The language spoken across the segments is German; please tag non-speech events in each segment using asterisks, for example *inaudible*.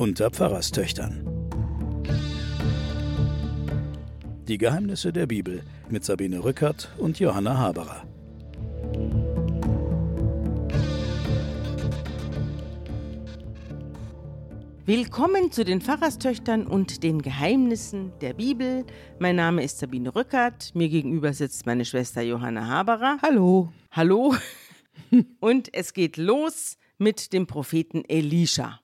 unter Pfarrerstöchtern. Die Geheimnisse der Bibel mit Sabine Rückert und Johanna Haberer. Willkommen zu den Pfarrerstöchtern und den Geheimnissen der Bibel. Mein Name ist Sabine Rückert. Mir gegenüber sitzt meine Schwester Johanna Haberer. Hallo. Hallo. *laughs* Und es geht los mit dem Propheten Elisha.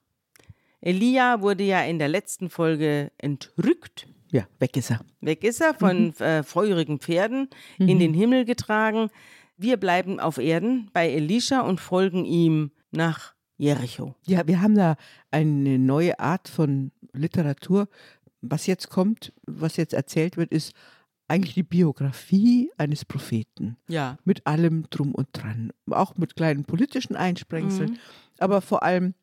Elia wurde ja in der letzten Folge entrückt. Ja, weg ist er. Weg ist er von mhm. äh, feurigen Pferden mhm. in den Himmel getragen. Wir bleiben auf Erden bei Elisha und folgen ihm nach Jericho. Ja, wir haben da eine neue Art von Literatur. Was jetzt kommt, was jetzt erzählt wird, ist eigentlich die Biografie eines Propheten. Ja. Mit allem drum und dran. Auch mit kleinen politischen Einsprengseln. Mhm. Aber vor allem,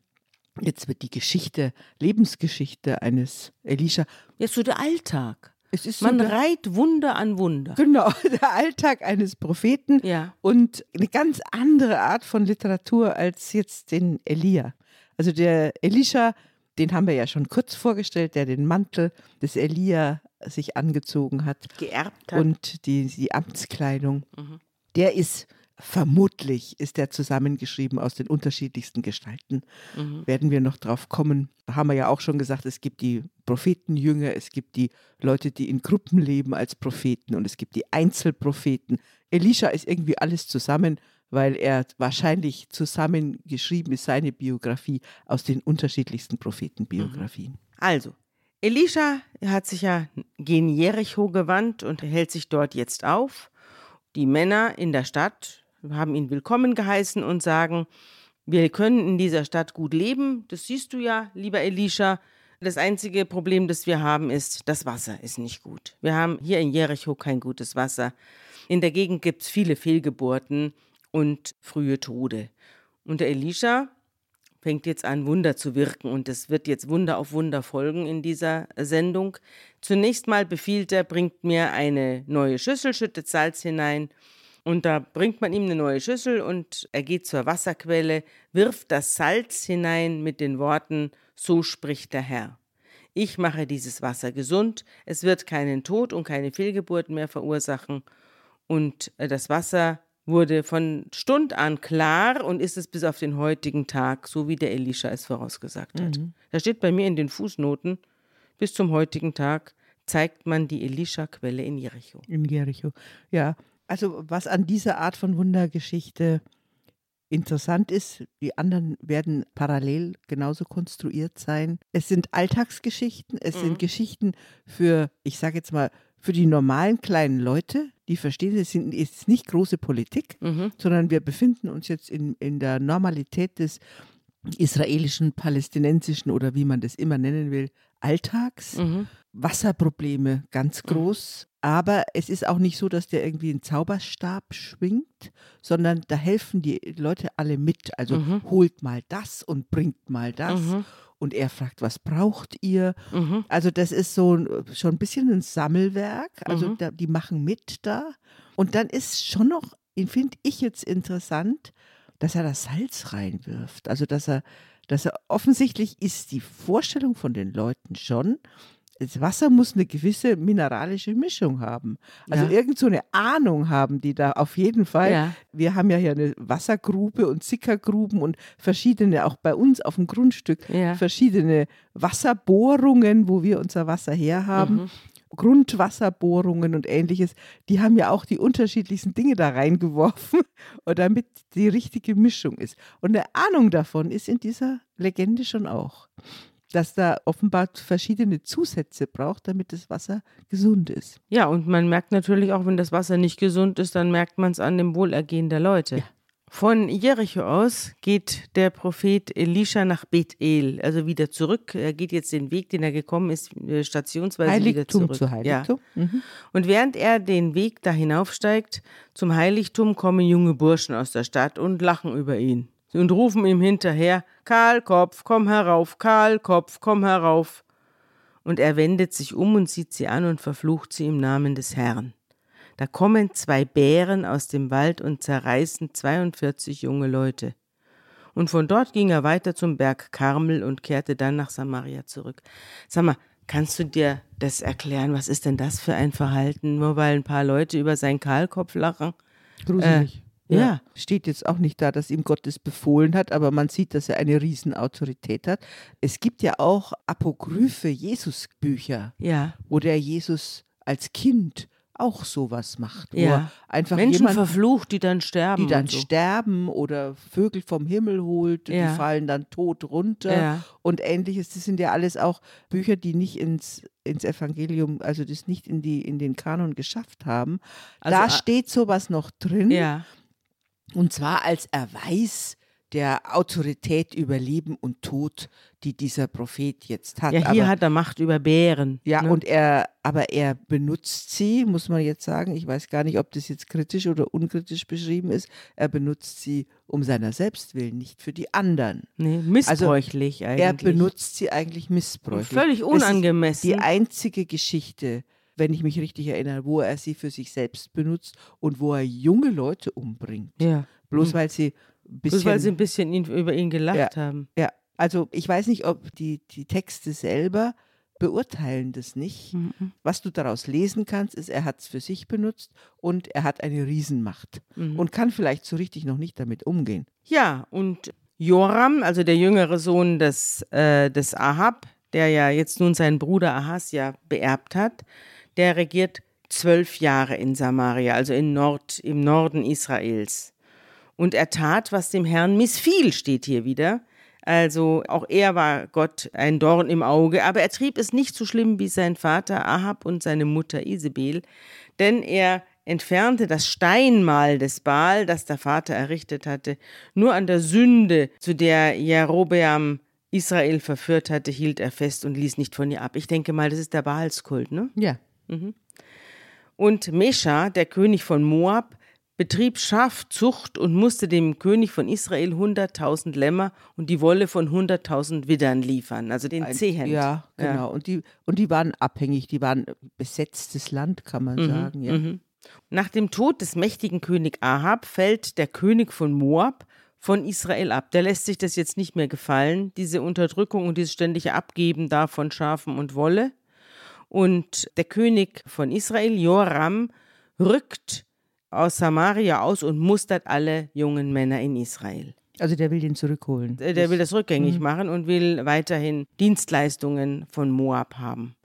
jetzt wird die Geschichte, Lebensgeschichte eines Elisha. Jetzt so der Alltag. Man so reiht Wunder an Wunder. Genau, *laughs* der Alltag eines Propheten ja. und eine ganz andere Art von Literatur als jetzt den Elia. Also der Elisha, den haben wir ja schon kurz vorgestellt, der den Mantel des Elia sich angezogen hat. Geerbt hat. Und die, die Amtskleidung. Mhm. Der ist Vermutlich ist er zusammengeschrieben aus den unterschiedlichsten Gestalten. Mhm. Werden wir noch drauf kommen. Da haben wir ja auch schon gesagt, es gibt die Prophetenjünger, es gibt die Leute, die in Gruppen leben als Propheten und es gibt die Einzelpropheten. Elisha ist irgendwie alles zusammen, weil er wahrscheinlich zusammengeschrieben ist, seine Biografie aus den unterschiedlichsten Prophetenbiografien. Also, Elisha hat sich ja gen Jericho gewandt und hält sich dort jetzt auf. Die Männer in der Stadt haben ihn willkommen geheißen und sagen, wir können in dieser Stadt gut leben. Das siehst du ja, lieber Elisha. Das einzige Problem, das wir haben, ist, das Wasser ist nicht gut. Wir haben hier in Jericho kein gutes Wasser. In der Gegend gibt es viele Fehlgeburten und frühe Tode. Und der Elisha fängt jetzt an, Wunder zu wirken und es wird jetzt Wunder auf Wunder folgen in dieser Sendung. Zunächst mal befiehlt er, bringt mir eine neue Schüssel, schüttet Salz hinein und da bringt man ihm eine neue Schüssel und er geht zur Wasserquelle, wirft das Salz hinein mit den Worten, so spricht der Herr. Ich mache dieses Wasser gesund, es wird keinen Tod und keine Fehlgeburten mehr verursachen. Und äh, das Wasser wurde von Stund an klar und ist es bis auf den heutigen Tag, so wie der Elisha es vorausgesagt hat. Mhm. Da steht bei mir in den Fußnoten, bis zum heutigen Tag zeigt man die Elisha-Quelle in Jericho. In Jericho, ja. Also was an dieser Art von Wundergeschichte interessant ist, die anderen werden parallel genauso konstruiert sein. Es sind Alltagsgeschichten, es mhm. sind Geschichten für, ich sage jetzt mal, für die normalen kleinen Leute, die verstehen, es ist nicht große Politik, mhm. sondern wir befinden uns jetzt in, in der Normalität des israelischen, palästinensischen oder wie man das immer nennen will, Alltags. Mhm. Wasserprobleme ganz mhm. groß. Aber es ist auch nicht so, dass der irgendwie einen Zauberstab schwingt, sondern da helfen die Leute alle mit. Also mhm. holt mal das und bringt mal das. Mhm. Und er fragt, was braucht ihr? Mhm. Also das ist so schon ein bisschen ein Sammelwerk. Also mhm. da, die machen mit da. Und dann ist schon noch, finde ich jetzt interessant, dass er das Salz reinwirft. Also dass er, dass er offensichtlich ist die Vorstellung von den Leuten schon, das Wasser muss eine gewisse mineralische Mischung haben. Also ja. irgend so eine Ahnung haben die da auf jeden Fall. Ja. Wir haben ja hier eine Wassergrube und Sickergruben und verschiedene, auch bei uns auf dem Grundstück, ja. verschiedene Wasserbohrungen, wo wir unser Wasser herhaben. Mhm. Grundwasserbohrungen und ähnliches, die haben ja auch die unterschiedlichsten Dinge da reingeworfen, *laughs* damit die richtige Mischung ist. Und eine Ahnung davon ist in dieser Legende schon auch dass da offenbar verschiedene Zusätze braucht, damit das Wasser gesund ist. Ja, und man merkt natürlich auch, wenn das Wasser nicht gesund ist, dann merkt man es an dem Wohlergehen der Leute. Ja. Von Jericho aus geht der Prophet Elisha nach Bethel, also wieder zurück. Er geht jetzt den Weg, den er gekommen ist, äh, stationsweise Heiligtum wieder zurück. Zu Heiligtum. Ja. Mhm. Und während er den Weg da hinaufsteigt zum Heiligtum, kommen junge Burschen aus der Stadt und lachen über ihn und rufen ihm hinterher, Kahlkopf, komm herauf, Kahlkopf, komm herauf. Und er wendet sich um und sieht sie an und verflucht sie im Namen des Herrn. Da kommen zwei Bären aus dem Wald und zerreißen 42 junge Leute. Und von dort ging er weiter zum Berg Karmel und kehrte dann nach Samaria zurück. Sag mal, kannst du dir das erklären? Was ist denn das für ein Verhalten? Nur weil ein paar Leute über seinen Kahlkopf lachen? Gruselig. Äh, ja. Steht jetzt auch nicht da, dass ihm Gott das befohlen hat, aber man sieht, dass er eine Riesenautorität hat. Es gibt ja auch apokryphe Jesus-Bücher, Ja. wo der Jesus als Kind auch sowas macht. Ja. einfach Menschen jemanden, verflucht, die dann sterben. die dann so. sterben oder Vögel vom Himmel holt, Ja. die fallen dann tot runter Ja. und ähnliches. Das sind ja alles auch Bücher, die nicht ins, ins Evangelium, also das nicht in, die, in den Kanon geschafft haben. Also, da äh, steht sowas noch drin. Ja. Und zwar als Erweis der Autorität über Leben und Tod, die dieser Prophet jetzt hat. ja, hier aber, hat er Macht über Bären. ja, ne? und er, aber er benutzt sie, muss man jetzt sagen. Ich weiß gar nicht, ob das jetzt kritisch oder unkritisch beschrieben ist. Er benutzt sie um seiner selbst willen, nicht für die anderen. nee, missbräuchlich eigentlich. Er benutzt sie eigentlich missbräuchlich. Völlig unangemessen. Die einzige Geschichte, wenn ich mich richtig erinnere, wo er sie für sich selbst benutzt und wo er junge Leute umbringt. ja. Bloß Mhm. weil sie bisschen. Bloß weil sie ein bisschen ihn, über ihn gelacht haben. ja, also ich weiß nicht, ob die, die Texte selber beurteilen das nicht. Mhm. Was du daraus lesen kannst, ist, er hat es für sich benutzt und er hat eine Riesenmacht Mhm. und kann vielleicht so richtig noch nicht damit umgehen. Ja, und Joram, also der jüngere Sohn des, äh, des Ahab, der ja jetzt nun seinen Bruder Ahasja beerbt hat, der regiert zwölf Jahre in Samaria, also in Nord, im Norden Israels. Und er tat, was dem Herrn missfiel, steht hier wieder. Also auch er war Gott ein Dorn im Auge, aber er trieb es nicht so schlimm wie sein Vater Ahab und seine Mutter Isabel, denn er entfernte das Steinmal des Baal, das der Vater errichtet hatte. Nur an der Sünde, zu der Jerobeam Israel verführt hatte, hielt er fest und ließ nicht von ihr ab. Ich denke mal, das ist der Baalskult, ne? Ja. Und Mesha, der König von Moab, betrieb Schafzucht und musste dem König von Israel 100.000 Lämmer und die Wolle von 100.000 Widdern liefern, also den Zehent. Ja, genau. Und, die, und die waren abhängig, die waren besetztes Land, kann man sagen. Ja. Mhm. Nach dem Tod des mächtigen König Ahab fällt der König von Moab von Israel ab. Der lässt sich das jetzt nicht mehr gefallen, diese Unterdrückung und dieses ständige Abgeben da von Schafen und Wolle. Und der König von Israel, Joram, rückt aus Samaria aus und mustert alle jungen Männer in Israel. Also der will den zurückholen. Äh, Der will das rückgängig machen und will weiterhin Dienstleistungen von Moab haben.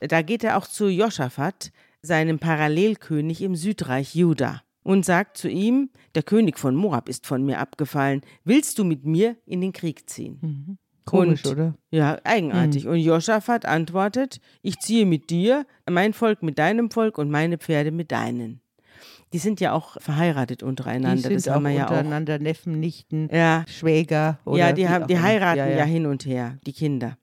Da geht er auch zu Joschafat, seinem Parallelkönig im Südreich Juda, und sagt zu ihm: Der König von Moab ist von mir abgefallen. Willst du mit mir in den Krieg ziehen? Komisch, und- oder? Ja, eigenartig. Und Joschafat antwortet: Ich ziehe mit dir, mein Volk mit deinem Volk und meine Pferde mit deinen. Die sind ja auch verheiratet Die untereinander. sind das auch haben wir ja auch. untereinander Neffen, Nichten, Ja, Schwäger. Oder ja, die, haben, auch die heiraten ja, ja, ja. hin und her, die Kinder.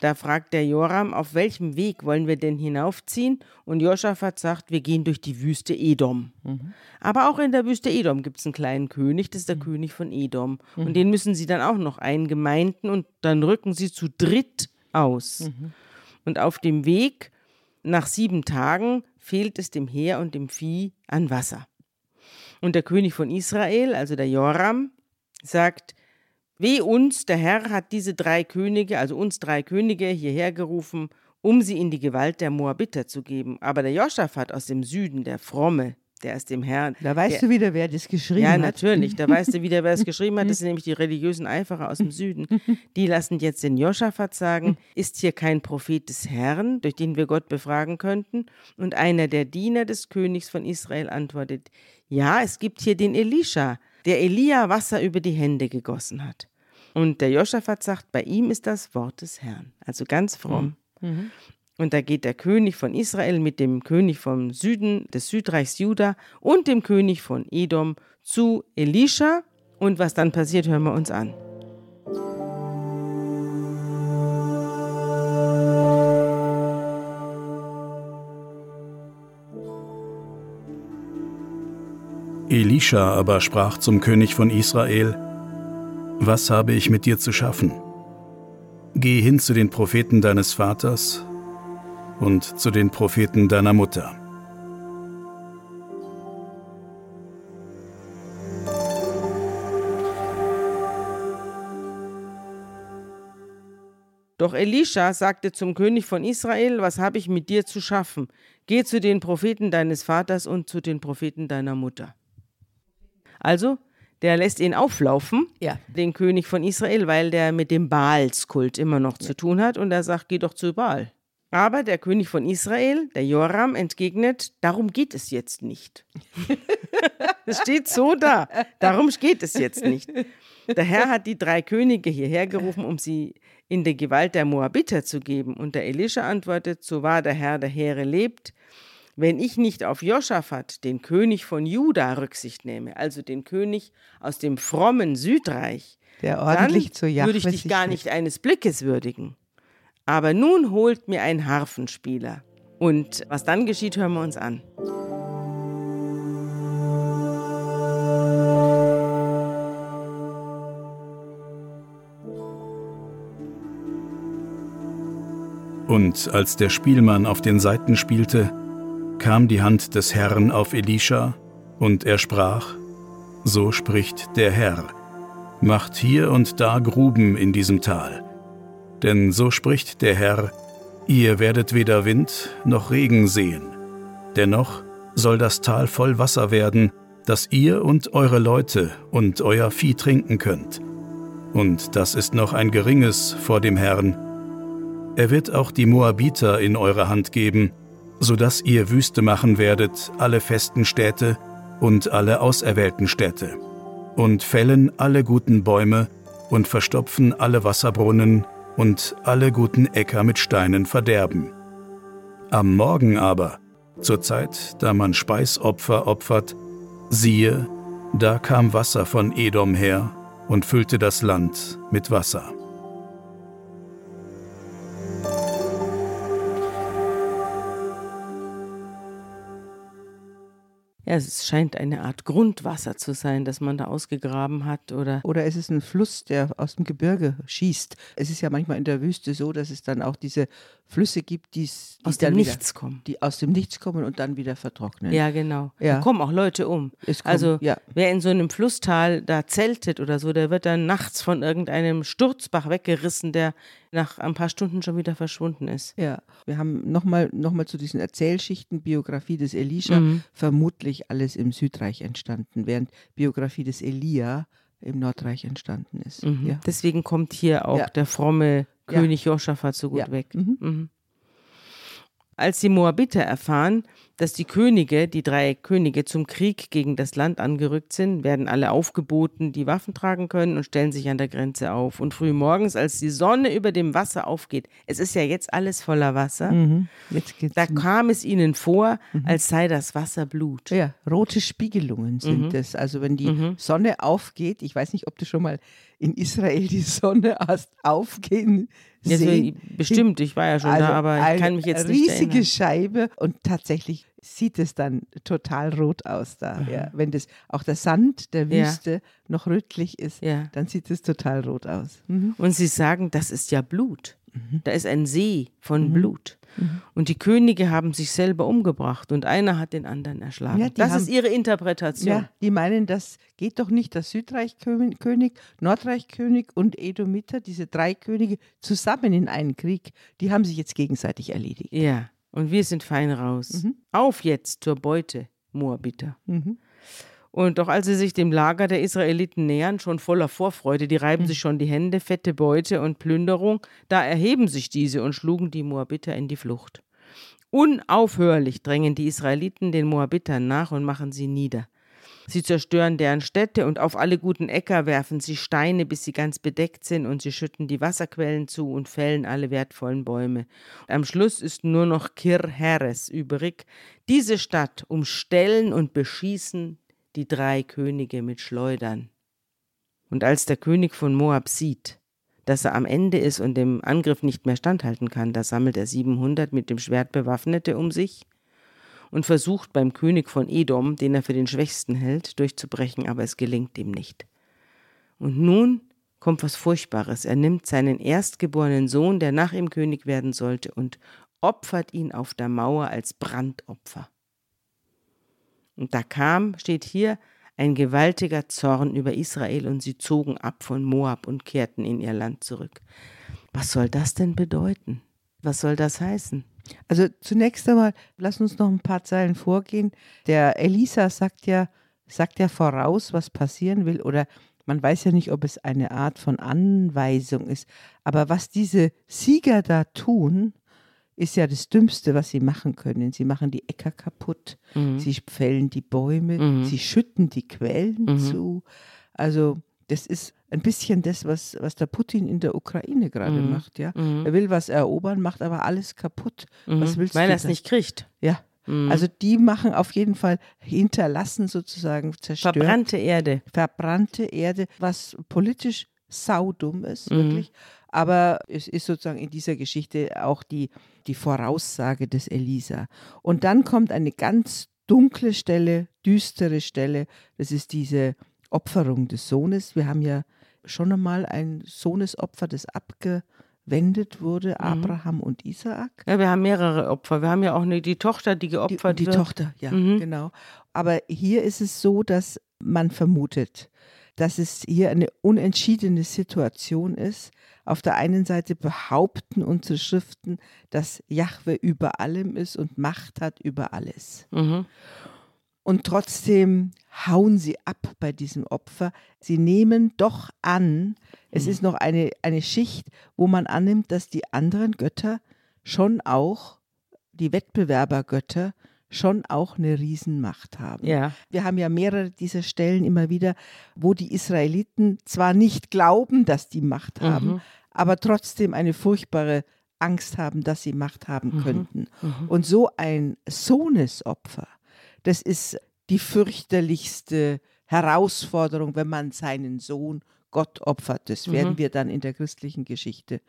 Da fragt der Joram, auf welchem Weg wollen wir denn hinaufziehen? Und Joschafat sagt, wir gehen durch die Wüste Edom. Mhm. Aber auch in der Wüste Edom gibt es einen kleinen König, das ist der König von Edom. Mhm. Und den müssen sie dann auch noch eingemeinden und dann rücken sie zu dritt aus. Mhm. Und auf dem Weg, nach sieben Tagen, fehlt es dem Heer und dem Vieh an Wasser. Und der König von Israel, also der Joram, sagt, Weh uns, der Herr hat diese drei Könige, also uns drei Könige, hierher gerufen, um sie in die Gewalt der Moabiter zu geben. Aber der Joschafat aus dem Süden, der Fromme, der ist dem Herrn. Da weißt der, du wieder, wer das geschrieben Ja, hat. natürlich. Da weißt du wieder, wer es *laughs* geschrieben hat. Das sind nämlich die religiösen Eiferer aus dem Süden. Die lassen jetzt den Joschafat sagen, ist hier kein Prophet des Herrn, durch den wir Gott befragen könnten? Und einer der Diener des Königs von Israel antwortet, ja, es gibt hier den Elisha, der Elia Wasser über die Hände gegossen hat. Und der Joschafat sagt, bei ihm ist das Wort des Herrn. Also ganz fromm. Und da geht der König von Israel mit dem König vom Süden des Südreichs Juda und dem König von Edom zu Elisha. Und was dann passiert, hören wir uns an. Elisha aber sprach zum König von Israel, Was habe ich mit dir zu schaffen? Geh hin zu den Propheten deines Vaters und zu den Propheten deiner Mutter. Doch Elisha sagte zum König von Israel, was habe ich mit dir zu schaffen? Geh zu den Propheten deines Vaters und zu den Propheten deiner Mutter. Also, der lässt ihn auflaufen, ja. den König von Israel, weil der mit dem Baalskult immer noch ja. zu tun hat. Und er sagt, geh doch zu Baal. Aber der König von Israel, der Joram, entgegnet, darum geht es jetzt nicht. *laughs* Es steht so da, darum geht es jetzt nicht. Der Herr hat die drei Könige hierher gerufen, um sie in die Gewalt der Moabiter zu geben. Und der Elisha antwortet, so wahr der Herr der Heere lebt, wenn ich nicht auf Joschafat, den König von Juda, Rücksicht nehme, also den König aus dem frommen Südreich, Der ordentlich dann zu Jahwe würde ich dich gar nicht eines Blickes würdigen. Aber nun holt mir ein Harfenspieler. Und was dann geschieht, hören wir uns an. Und als der Spielmann auf den Saiten spielte, kam die Hand des Herrn auf Elisha, und er sprach, So spricht der Herr, macht hier und da Gruben in diesem Tal. Denn so spricht der Herr, ihr werdet weder Wind noch Regen sehen. Dennoch soll das Tal voll Wasser werden, dass ihr und eure Leute und euer Vieh trinken könnt. Und das ist noch ein geringes vor dem Herrn, er wird auch die Moabiter in eure Hand geben, so dass ihr Wüste machen werdet alle festen Städte und alle auserwählten Städte, und fällen alle guten Bäume und verstopfen alle Wasserbrunnen und alle guten Äcker mit Steinen verderben. Am Morgen aber, zur Zeit, da man Speisopfer opfert, siehe, da kam Wasser von Edom her und füllte das Land mit Wasser. Ja, es scheint eine Art Grundwasser zu sein, das man da ausgegraben hat, oder? Oder es ist ein Fluss, der aus dem Gebirge schießt. Es ist ja manchmal in der Wüste so, dass es dann auch diese Flüsse gibt, die Aus dem wieder, Nichts kommen. die aus dem Nichts kommen und dann wieder vertrocknen. Ja, genau. Ja. Da kommen auch Leute um. Es kommen- also ja. wer in so einem Flusstal da zeltet oder so, der wird dann nachts von irgendeinem Sturzbach weggerissen, der nach ein paar Stunden schon wieder verschwunden ist. Ja, wir haben nochmal noch mal zu diesen Erzählschichten, Biografie des Elisha, Mhm. vermutlich alles im Südreich entstanden, während Biografie des Elia im Nordreich entstanden ist. Mhm. Ja. Deswegen kommt hier auch Ja. der fromme Ja. König Josaphat so gut Ja. weg. Mhm. Mhm. Als die Moabiter erfahren, dass die Könige, die drei Könige zum Krieg gegen das Land angerückt sind, werden alle aufgeboten, die Waffen tragen können und stellen sich an der Grenze auf. Und früh morgens, als die Sonne über dem Wasser aufgeht, es ist ja jetzt alles voller Wasser, Mhm. Da um- kam es ihnen vor, als sei das Wasser Blut. Ja, rote Spiegelungen sind Mhm. es. Also wenn die Sonne aufgeht, ich weiß nicht, ob du schon mal in Israel die Sonne hast aufgehen Ja, sehen. so, bestimmt, ich war ja schon da, aber ich eine kann mich jetzt nicht riesige erinnern. Scheibe und tatsächlich sieht es dann total rot aus da. Ja. Wenn das auch der Sand der Ja. Wüste noch rötlich ist, Ja. dann sieht es total rot aus. Mhm. Und sie sagen, das ist ja Blut. Da ist ein See von Blut. Und die Könige haben sich selber umgebracht und einer hat den anderen erschlagen. Ja, das haben- ist ihre Interpretation. Ja, die meinen, das geht doch nicht, das Südreichkönig, Nordreichkönig und Edomiter, diese drei Könige zusammen in einen Krieg, die haben sich jetzt gegenseitig erledigt. Ja, und wir sind fein raus. Auf jetzt zur Beute, Moabiter. Und doch als sie sich dem Lager der Israeliten nähern, schon voller Vorfreude, die reiben sich schon die Hände, fette Beute und Plünderung, da erheben sich diese und schlugen die Moabiter in die Flucht. Unaufhörlich drängen die Israeliten den Moabitern nach und machen sie nieder. Sie zerstören deren Städte und auf alle guten Äcker werfen sie Steine, bis sie ganz bedeckt sind, und sie schütten die Wasserquellen zu und fällen alle wertvollen Bäume. Am Schluss ist nur noch Kir Heres übrig. Diese Stadt umstellen und beschießen die drei Könige mit Schleudern. Und als der König von Moab sieht, dass er am Ende ist und dem Angriff nicht mehr standhalten kann, da sammelt er 700 mit dem Schwert Bewaffnete um sich und versucht beim König von Edom, den er für den Schwächsten hält, durchzubrechen, aber es gelingt ihm nicht. Und nun kommt was Furchtbares. Er nimmt seinen erstgeborenen Sohn, der nach ihm König werden sollte, und opfert ihn auf der Mauer als Brandopfer. Und da kam, steht hier, ein gewaltiger Zorn über Israel und sie zogen ab von Moab und kehrten in ihr Land zurück. Was soll das denn bedeuten? Was soll das heißen? Also zunächst einmal, lass uns noch ein paar Zeilen vorgehen. Der Elisa sagt ja, sagt ja voraus, was passieren will, oder man weiß ja nicht, ob es eine Art von Anweisung ist. Aber was diese Sieger da tun, ist ja das Dümmste, was sie machen können. Sie machen die Äcker kaputt, mhm. sie fällen die Bäume, mhm. sie schütten die Quellen mhm. zu. Also das ist ein bisschen das, was, was der Putin in der Ukraine gerade mhm. macht. Ja? Mhm. Er will was erobern, macht aber alles kaputt. Was willst Weil er es nicht kriegt. Ja. Also die machen auf jeden Fall, hinterlassen sozusagen, zerstören. Verbrannte Erde. Verbrannte Erde, was politisch saudumm ist, wirklich. Aber es ist sozusagen in dieser Geschichte auch die, die Voraussage des Elisa. Und dann kommt eine ganz dunkle Stelle, düstere Stelle. Das ist diese Opferung des Sohnes. Wir haben ja schon einmal ein Sohnesopfer, das abgewendet wurde, mhm. Abraham und Isaak. Ja, wir haben mehrere Opfer. Wir haben ja auch eine, die Tochter, die geopfert die, die wird. Die Tochter, ja, mhm. genau. Aber hier ist es so, dass man vermutet, dass es hier eine unentschiedene Situation ist. Auf der einen Seite behaupten unsere Schriften, dass Jahwe über allem ist und Macht hat über alles. Mhm. Und trotzdem hauen sie ab bei diesem Opfer. Sie nehmen doch an, es ist noch eine, eine Schicht, wo man annimmt, dass die anderen Götter schon auch, die Wettbewerbergötter, schon auch eine Riesenmacht haben. Ja. Wir haben ja mehrere dieser Stellen immer wieder, wo die Israeliten zwar nicht glauben, dass die Macht haben, mhm. aber trotzdem eine furchtbare Angst haben, dass sie Macht haben mhm. könnten. Mhm. Und so ein Sohnesopfer, das ist die fürchterlichste Herausforderung, wenn man seinen Sohn Gott opfert. Das mhm. werden wir dann in der christlichen Geschichte,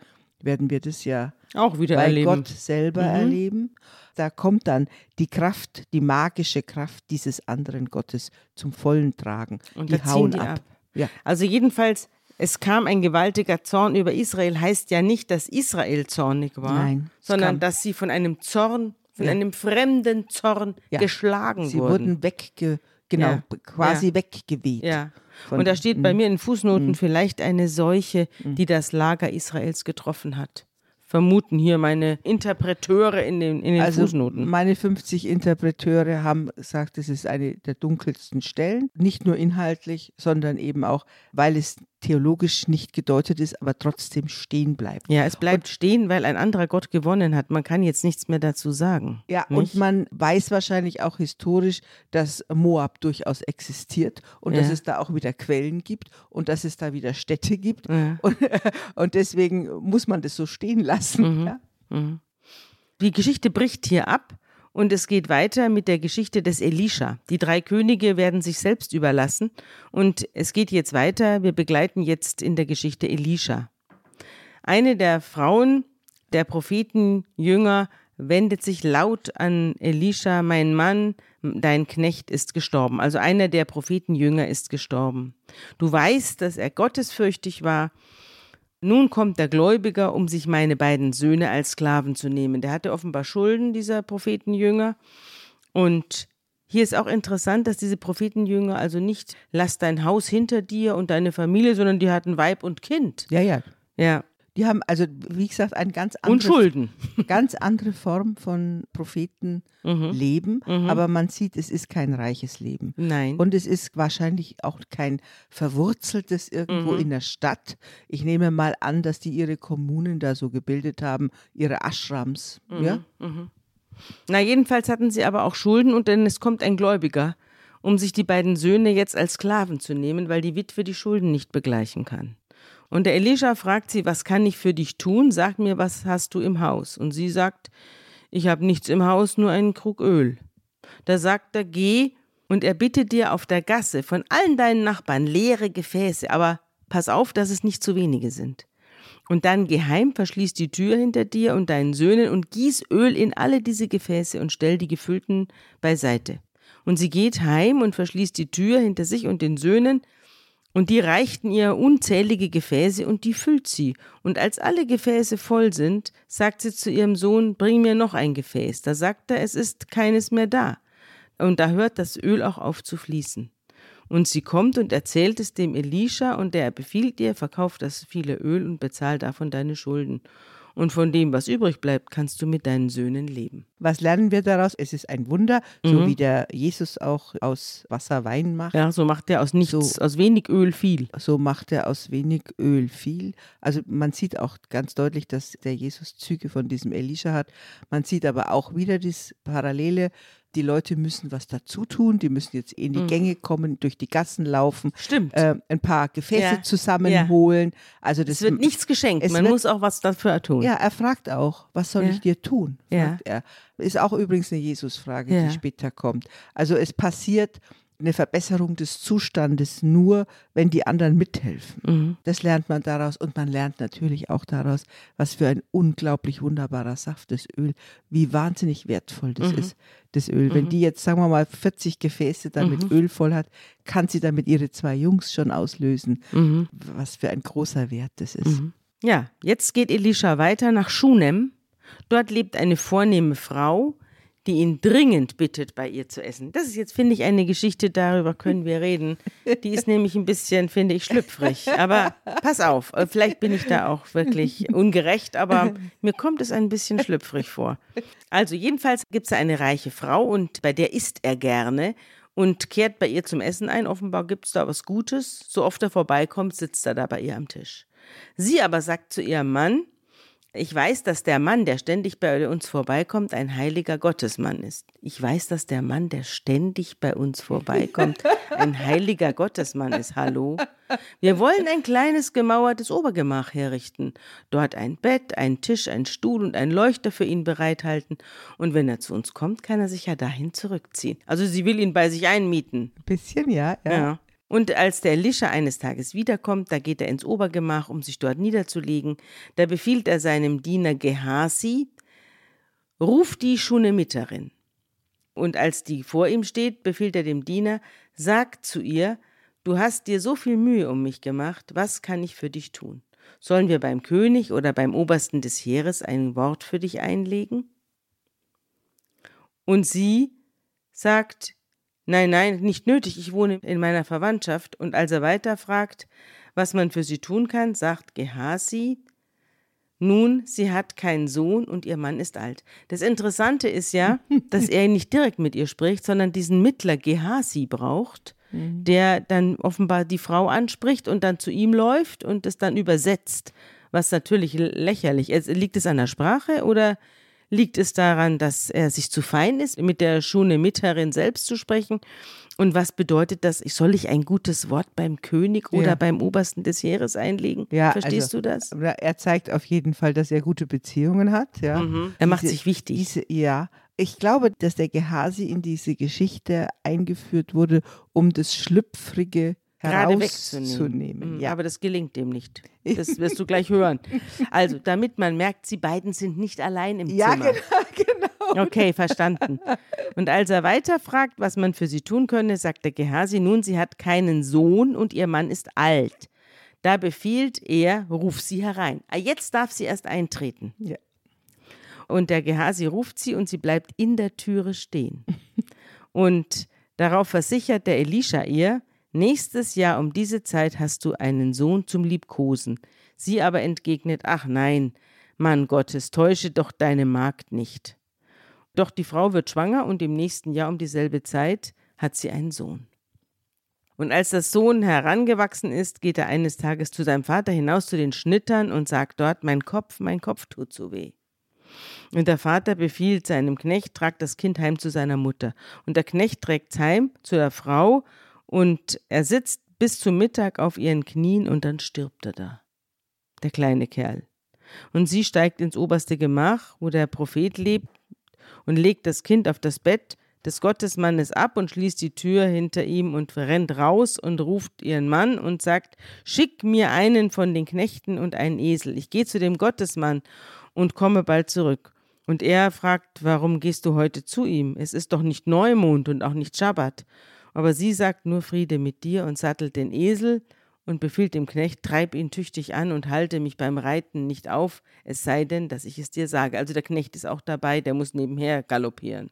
werden wir das ja auch wieder bei erleben. Gott selber mhm. erleben. Da kommt dann die Kraft, die magische Kraft dieses anderen Gottes zum vollen Tragen. Und die hauen die ab. ab. Ja. Also jedenfalls es kam ein gewaltiger Zorn über Israel, heißt ja nicht, dass Israel zornig war, Nein, sondern dass sie von einem Zorn von ja. einem fremden Zorn ja. geschlagen Sie wurden. Sie wurden wegge, genau, ja. quasi weggeweht. Ja. Und da steht bei mir in Fußnoten mhm. vielleicht eine Seuche, mhm. die das Lager Israels getroffen hat vermuten hier meine Interpreteure in den, in den also Fußnoten. Meine 50 Interpreteure haben gesagt, es ist eine der dunkelsten Stellen, nicht nur inhaltlich, sondern eben auch, weil es theologisch nicht gedeutet ist, aber trotzdem stehen bleibt. Ja, es bleibt und, stehen, weil ein anderer Gott gewonnen hat. Man kann jetzt nichts mehr dazu sagen. Ja, nicht? und man weiß wahrscheinlich auch historisch, dass Moab durchaus existiert und ja. dass es da auch wieder Quellen gibt und dass es da wieder Städte gibt. Ja. *laughs* Und, und, deswegen muss man das so stehen lassen. Mhm. Ja? Mhm. Die Geschichte bricht hier ab und es geht weiter mit der Geschichte des Elisha. Die drei Könige werden sich selbst überlassen. Und es geht jetzt weiter. Wir begleiten jetzt in der Geschichte Elisha. Eine der Frauen der Propheten Jünger wendet sich laut an Elisha, mein Mann, dein Knecht ist gestorben. Also einer der Propheten Jünger ist gestorben. Du weißt, dass er gottesfürchtig war nun kommt der Gläubiger, um sich meine beiden Söhne als Sklaven zu nehmen. Der hatte offenbar Schulden, dieser Prophetenjünger. Und hier ist auch interessant, dass diese Prophetenjünger also nicht lass dein Haus hinter dir und deine Familie, sondern die hatten Weib und Kind. Ja, ja. Ja. Die haben also, wie gesagt, eine ganz andere, *laughs* ganz andere Form von Prophetenleben. Mhm. Mhm. Aber man sieht, es ist kein reiches Leben. Nein. Und es ist wahrscheinlich auch kein verwurzeltes irgendwo mhm. in der Stadt. Ich nehme mal an, dass die ihre Kommunen da so gebildet haben, ihre Ashrams. Mhm. Ja? Mhm. Na, jedenfalls hatten sie aber auch Schulden und dann es kommt ein Gläubiger, um sich die beiden Söhne jetzt als Sklaven zu nehmen, weil die Witwe die Schulden nicht begleichen kann. Und der Elisha fragt sie, was kann ich für dich tun? Sag mir, was hast du im Haus? Und sie sagt, ich habe nichts im Haus, nur einen Krug Öl. Da sagt er, geh und er bittet dir auf der Gasse von allen deinen Nachbarn leere Gefäße, aber pass auf, dass es nicht zu wenige sind. Und dann geheim verschließ die Tür hinter dir und deinen Söhnen und gieß Öl in alle diese Gefäße und stell die gefüllten beiseite. Und sie geht heim und verschließt die Tür hinter sich und den Söhnen und die reichten ihr unzählige Gefäße und die füllt sie. Und als alle Gefäße voll sind, sagt sie zu ihrem Sohn, bring mir noch ein Gefäß. Da sagt er, es ist keines mehr da. Und da hört das Öl auch auf zu fließen. Und sie kommt und erzählt es dem Elisha und der befiehlt ihr, verkauf das viele Öl und bezahl davon deine Schulden und von dem, was übrig bleibt, kannst du mit deinen Söhnen leben. Was lernen wir daraus? Es ist ein Wunder, mhm. so wie der Jesus auch aus Wasser Wein macht. Ja, so macht er aus nichts, so, aus wenig Öl viel. So macht er aus wenig Öl viel. Also man sieht auch ganz deutlich, dass der Jesus Züge von diesem Elisha hat. Man sieht aber auch wieder das Parallele die Leute müssen was dazu tun, die müssen jetzt in die mhm. Gänge kommen, durch die Gassen laufen, Stimmt. Äh, ein paar Gefäße ja. zusammenholen. Ja. Also das es wird nichts geschenkt, man wird, muss auch was dafür tun. Ja, er fragt auch, was soll ja. ich dir tun? ja. er. Ist auch übrigens eine Jesus-Frage, die später kommt. Also es passiert eine Verbesserung des Zustandes nur, wenn die anderen mithelfen. Mhm. Das lernt man daraus und man lernt natürlich auch daraus, was für ein unglaublich wunderbarer Saft das Öl, wie wahnsinnig wertvoll das mhm. ist, das Öl. Mhm. Wenn die jetzt, sagen wir mal, 40 Gefäße damit mhm. Öl voll hat, kann sie damit ihre zwei Jungs schon auslösen. Mhm. Was für ein großer Wert das ist. Mhm. Ja, jetzt geht Elisha weiter nach Schunem. Dort lebt eine vornehme Frau, die ihn dringend bittet, bei ihr zu essen. Das ist jetzt, finde ich, eine Geschichte, darüber können wir reden. Die ist nämlich ein bisschen, finde ich, schlüpfrig. Aber pass auf, äh, vielleicht bin ich da auch wirklich ungerecht, aber mir kommt es ein bisschen schlüpfrig vor. Also jedenfalls gibt es eine reiche Frau und bei der isst er gerne und kehrt bei ihr zum Essen ein. Offenbar gibt es da was Gutes. So oft er vorbeikommt, sitzt er da bei ihr am Tisch. Sie aber sagt zu ihrem Mann, ich weiß, dass der Mann, der ständig bei uns vorbeikommt, ein heiliger Gottesmann ist. Ich weiß, dass der Mann, der ständig bei uns vorbeikommt, ein heiliger Gottesmann ist. Hallo? Wir wollen ein kleines gemauertes Obergemach herrichten. Dort ein Bett, ein Tisch, ein Stuhl und ein Leuchter für ihn bereithalten. Und wenn er zu uns kommt, kann er sich ja dahin zurückziehen. Also sie will ihn bei sich einmieten. Ein bisschen, ja. ja. ja. Und als der Elisha eines Tages wiederkommt, da geht er ins Obergemach, um sich dort niederzulegen, da befiehlt er seinem Diener Gehasi, ruf die Schunemiterin. Und als die vor ihm steht, befiehlt er dem Diener, sag zu ihr, du hast dir so viel Mühe um mich gemacht, was kann ich für dich tun? Sollen wir beim König oder beim Obersten des Heeres ein Wort für dich einlegen? Und sie sagt, Nein, nein, nicht nötig, ich wohne in meiner Verwandtschaft. Und als er weiter fragt, was man für sie tun kann, sagt Gehasi, nun, sie hat keinen Sohn und ihr Mann ist alt. Das Interessante ist ja, *laughs* dass er nicht direkt mit ihr spricht, sondern diesen Mittler Gehasi braucht, mhm. der dann offenbar die Frau anspricht und dann zu ihm läuft und es dann übersetzt, was natürlich lächerlich ist. Liegt es an der Sprache oder Liegt es daran, dass er sich zu fein ist, mit der Schune-Mitterin selbst zu sprechen? Und was bedeutet das? Soll ich ein gutes Wort beim König oder ja. beim Obersten des Heeres einlegen? Ja, Verstehst also, du das? Er zeigt auf jeden Fall, dass er gute Beziehungen hat. Ja. Mhm. Er macht diese, sich wichtig. Diese, ja, ich glaube, dass der Gehasi in diese Geschichte eingeführt wurde, um das Schlüpfrige gerade wegzunehmen. Ja. Aber das gelingt dem nicht. Das *laughs* wirst du gleich hören. Also, damit man merkt, sie beiden sind nicht allein im ja, Zimmer. Ja, genau, *laughs* genau. Okay, verstanden. Und als er weiterfragt, was man für sie tun könne, sagt der Gehasi, nun, sie hat keinen Sohn und ihr Mann ist alt. Da befiehlt er, ruf sie herein. Ah, jetzt darf sie erst eintreten. Ja. Und der Gehasi ruft sie und sie bleibt in der Türe stehen. und darauf versichert der Elisha ihr, Nächstes Jahr um diese Zeit hast du einen Sohn zum Liebkosen. Sie aber entgegnet, ach nein, Mann Gottes, täusche doch deine Magd nicht. Doch die Frau wird schwanger und im nächsten Jahr um dieselbe Zeit hat sie einen Sohn. Und als das Sohn herangewachsen ist, geht er eines Tages zu seinem Vater hinaus zu den Schnittern und sagt dort, mein Kopf, mein Kopf tut so weh. Und der Vater befiehlt seinem Knecht, tragt das Kind heim zu seiner Mutter. Und der Knecht trägt es heim zu der Frau und er sitzt bis zum Mittag auf ihren Knien und dann stirbt er da. Der kleine Kerl. Und sie steigt ins oberste Gemach, wo der Prophet lebt, und legt das Kind auf das Bett des Gottesmannes ab und schließt die Tür hinter ihm und rennt raus und ruft ihren Mann und sagt, schick mir einen von den Knechten und einen Esel. Ich gehe zu dem Gottesmann und komme bald zurück. Und er fragt, warum gehst du heute zu ihm? Es ist doch nicht Neumond und auch nicht Schabbat. Aber sie sagt nur Friede mit dir und sattelt den Esel und befiehlt dem Knecht, treib ihn tüchtig an und halte mich beim Reiten nicht auf, es sei denn, dass ich es dir sage. Also der Knecht ist auch dabei, der muss nebenher galoppieren.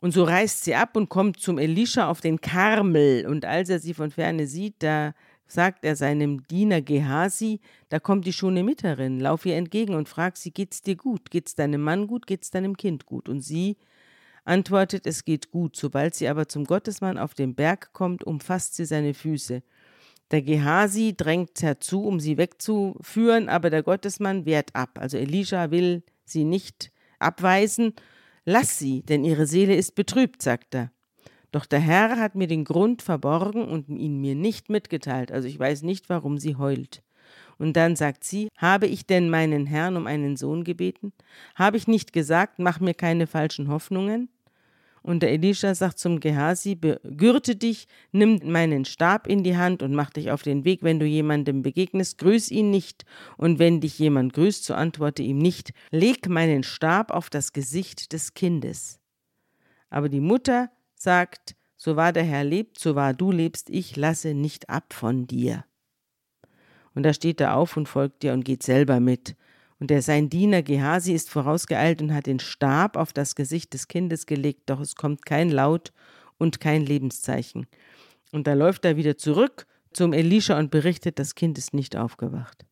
Und so reist sie ab und kommt zum Elisha auf den Karmel. Und als er sie von ferne sieht, da sagt er seinem Diener Gehasi, da kommt die Schunemiterin, lauf ihr entgegen und frag sie, geht's dir gut? Geht's deinem Mann gut? Geht's deinem Kind gut? Und sie antwortet, es geht gut. Sobald sie aber zum Gottesmann auf den Berg kommt, umfasst sie seine Füße. Der Gehasi drängt herzu, um sie wegzuführen, aber der Gottesmann wehrt ab. Also Elisha will sie nicht abweisen. Lass sie, denn ihre Seele ist betrübt, sagt er. Doch der Herr hat mir den Grund verborgen und ihn mir nicht mitgeteilt, also ich weiß nicht, warum sie heult. Und dann sagt sie, habe ich denn meinen Herrn um einen Sohn gebeten? Habe ich nicht gesagt, mach mir keine falschen Hoffnungen? Und der Elisha sagt zum Gehasi, begürte dich, nimm meinen Stab in die Hand und mach dich auf den Weg, wenn du jemandem begegnest, grüß ihn nicht. Und wenn dich jemand grüßt, so antworte ihm nicht, leg meinen Stab auf das Gesicht des Kindes. Aber die Mutter sagt, so wahr der Herr lebt, so wahr du lebst, ich lasse nicht ab von dir. Und da steht er auf und folgt dir und geht selber mit. Und der sein Diener Gehasi ist vorausgeeilt und hat den Stab auf das Gesicht des Kindes gelegt, doch es kommt kein Laut und kein Lebenszeichen. Und da läuft er wieder zurück zum Elisha und berichtet, das Kind ist nicht aufgewacht.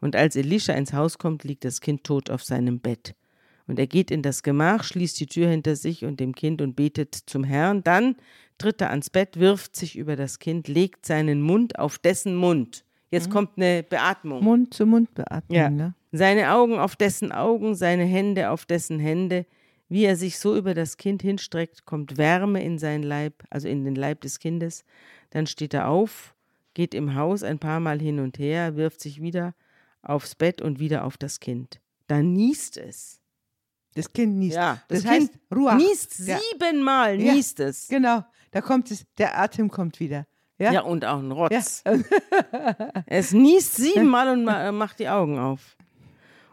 Und als Elisha ins Haus kommt, liegt das Kind tot auf seinem Bett. Und er geht in das Gemach, schließt die Tür hinter sich und dem Kind und betet zum Herrn. Dann tritt er ans Bett, wirft sich über das Kind, legt seinen Mund auf dessen Mund. Jetzt mhm. kommt eine Beatmung. Mund-zu-Mund-Beatmung, ja. ne? Seine Augen auf dessen Augen, seine Hände auf dessen Hände. Wie er sich so über das Kind hinstreckt, kommt Wärme in seinen Leib, also in den Leib des Kindes. Dann steht er auf, geht im Haus ein paar Mal hin und her, wirft sich wieder aufs Bett und wieder auf das Kind. Dann niest es. Das Kind niest. Ja, das, das heißt, kind Ruach. niest siebenmal, ja. niest es. Genau, da kommt es, der Atem kommt wieder. Ja, ja und auch ein Rotz. Ja. *laughs* es niest siebenmal und macht die Augen auf.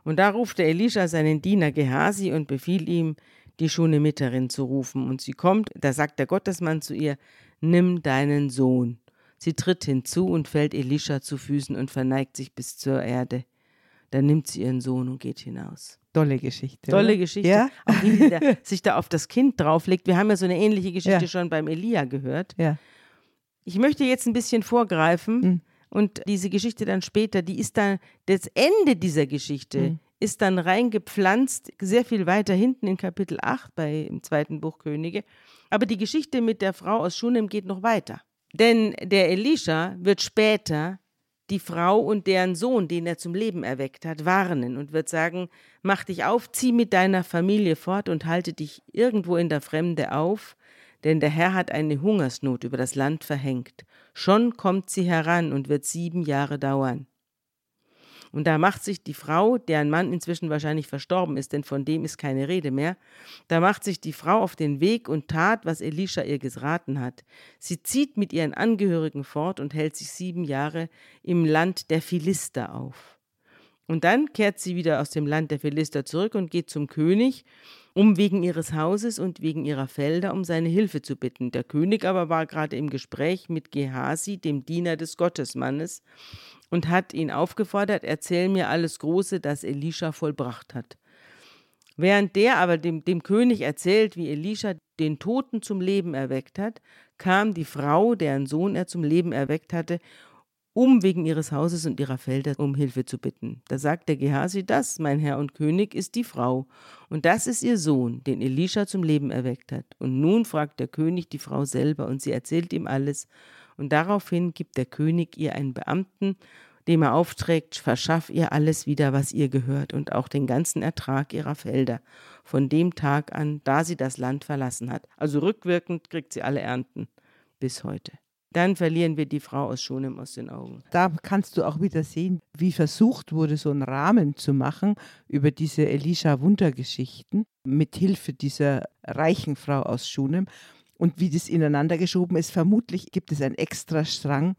Und da rufte Elisha seinen Diener Gehasi und befiel ihm, die Schunemiterin zu rufen. Und sie kommt, da sagt der Gottesmann zu ihr, nimm deinen Sohn. Sie tritt hinzu und fällt Elisha zu Füßen und verneigt sich bis zur Erde. Dann nimmt sie ihren Sohn und geht hinaus. Tolle Geschichte. Tolle oder? Geschichte. Ja? Auch wie sie *laughs* sich da auf das Kind drauflegt. Wir haben ja so eine ähnliche Geschichte ja. schon beim Elia gehört. Ja. Ich möchte jetzt ein bisschen vorgreifen. Mhm. Und diese Geschichte dann später, die ist dann, das Ende dieser Geschichte mhm. ist dann reingepflanzt, sehr viel weiter hinten in Kapitel 8 bei im zweiten Buch Könige. Aber die Geschichte mit der Frau aus Schunem geht noch weiter. Denn der Elisha wird später die Frau und deren Sohn, den er zum Leben erweckt hat, warnen und wird sagen, mach dich auf, zieh mit deiner Familie fort und halte dich irgendwo in der Fremde auf, denn der Herr hat eine Hungersnot über das Land verhängt. Schon kommt sie heran und wird sieben Jahre dauern. Und da macht sich die Frau, deren Mann inzwischen wahrscheinlich verstorben ist, denn von dem ist keine Rede mehr, da macht sich die Frau auf den Weg und tat, was Elisha ihr geraten hat. Sie zieht mit ihren Angehörigen fort und hält sich sieben Jahre im Land der Philister auf. Und dann kehrt sie wieder aus dem Land der Philister zurück und geht zum König um wegen ihres Hauses und wegen ihrer Felder um seine Hilfe zu bitten. Der König aber war gerade im Gespräch mit Gehasi, dem Diener des Gottesmannes, und hat ihn aufgefordert, erzähl mir alles Große, das Elisha vollbracht hat. Während der aber dem, dem König erzählt, wie Elisha den Toten zum Leben erweckt hat, kam die Frau, deren Sohn er zum Leben erweckt hatte, um wegen ihres Hauses und ihrer Felder um Hilfe zu bitten. Da sagt der Gehasi, das, mein Herr und König, ist die Frau, und das ist ihr Sohn, den Elisha zum Leben erweckt hat. Und nun fragt der König die Frau selber, und sie erzählt ihm alles, und daraufhin gibt der König ihr einen Beamten, dem er aufträgt, verschaff ihr alles wieder, was ihr gehört, und auch den ganzen Ertrag ihrer Felder, von dem Tag an, da sie das Land verlassen hat. Also rückwirkend kriegt sie alle Ernten bis heute dann verlieren wir die Frau aus Schunem aus den Augen. Da kannst du auch wieder sehen, wie versucht wurde, so einen Rahmen zu machen über diese Elisha-Wundergeschichten mit Hilfe dieser reichen Frau aus Schunem und wie das ineinander geschoben ist. Vermutlich gibt es einen extra Strang,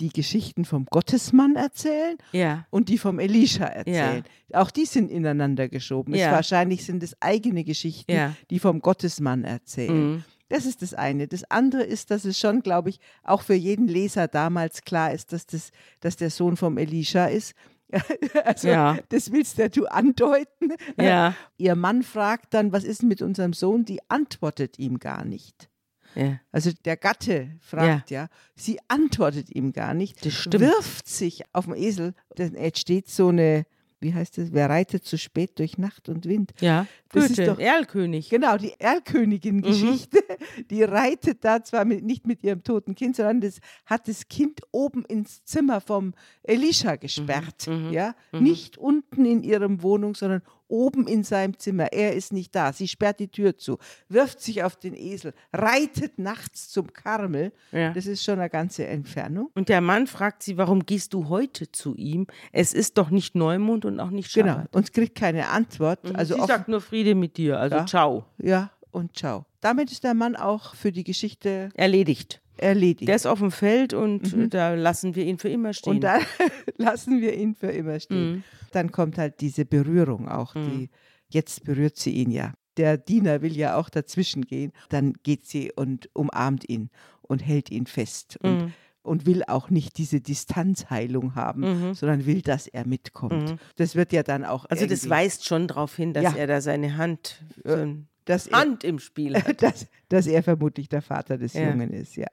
die Geschichten vom Gottesmann erzählen ja. und die vom Elisha erzählen. Ja. Auch die sind ineinander geschoben. Ja. Es wahrscheinlich sind es eigene Geschichten, die vom Gottesmann erzählen. Mhm. Das ist das eine. Das andere ist, dass es schon, glaube ich, auch für jeden Leser damals klar ist, dass, das, dass der Sohn vom Elisha ist. *laughs* also, Ja. das willst ja du andeuten. Ja. *laughs* Ihr Mann fragt dann, was ist mit unserem Sohn? Die antwortet ihm gar nicht. ja. Also der Gatte fragt ja. sie antwortet ihm gar nicht, Das stimmt. wirft sich auf den Esel, denn jetzt steht so eine, wie heißt es, wer reitet zu spät durch Nacht und Wind. Ja, Das Goethe, ist doch- Erlkönig. Genau, die Erlkönigin-Geschichte, Mhm. *laughs* die reitet da zwar mit, nicht mit ihrem toten Kind, sondern das hat das Kind oben ins Zimmer vom Elisha gesperrt. Mhm. Ja? Nicht unten in ihrem Wohnung, sondern oben in seinem Zimmer. Er ist nicht da. Sie sperrt die Tür zu, wirft sich auf den Esel, reitet nachts zum Karmel. Ja. Das ist schon eine ganze Entfernung. Und der Mann fragt sie, warum gehst du heute zu ihm? Es ist doch nicht Neumond und auch nicht Genau. Schabbat. Und kriegt keine Antwort. Mhm. Also sie sagt nur Friede mit dir, also Ja. ciao. ja, und ciao. Damit ist der Mann auch für die Geschichte Erledigt. erledigt. Der ist auf dem Feld und äh, da lassen wir ihn für immer stehen. Und dann *laughs* lassen wir ihn für immer stehen. Mhm. Dann kommt halt diese Berührung auch, die jetzt berührt sie ihn ja. Der Diener will ja auch dazwischen gehen. Dann geht sie und umarmt ihn und hält ihn fest und, Mhm. Und will auch nicht diese Distanzheilung haben, sondern will, dass er mitkommt. Das wird ja dann auch Mhm. also das weist schon darauf hin, dass Ja. er da seine Hand, so ein dass er, Hand im Spiel hat. *laughs* dass, dass er vermutlich der Vater des Ja. Jungen ist, ja.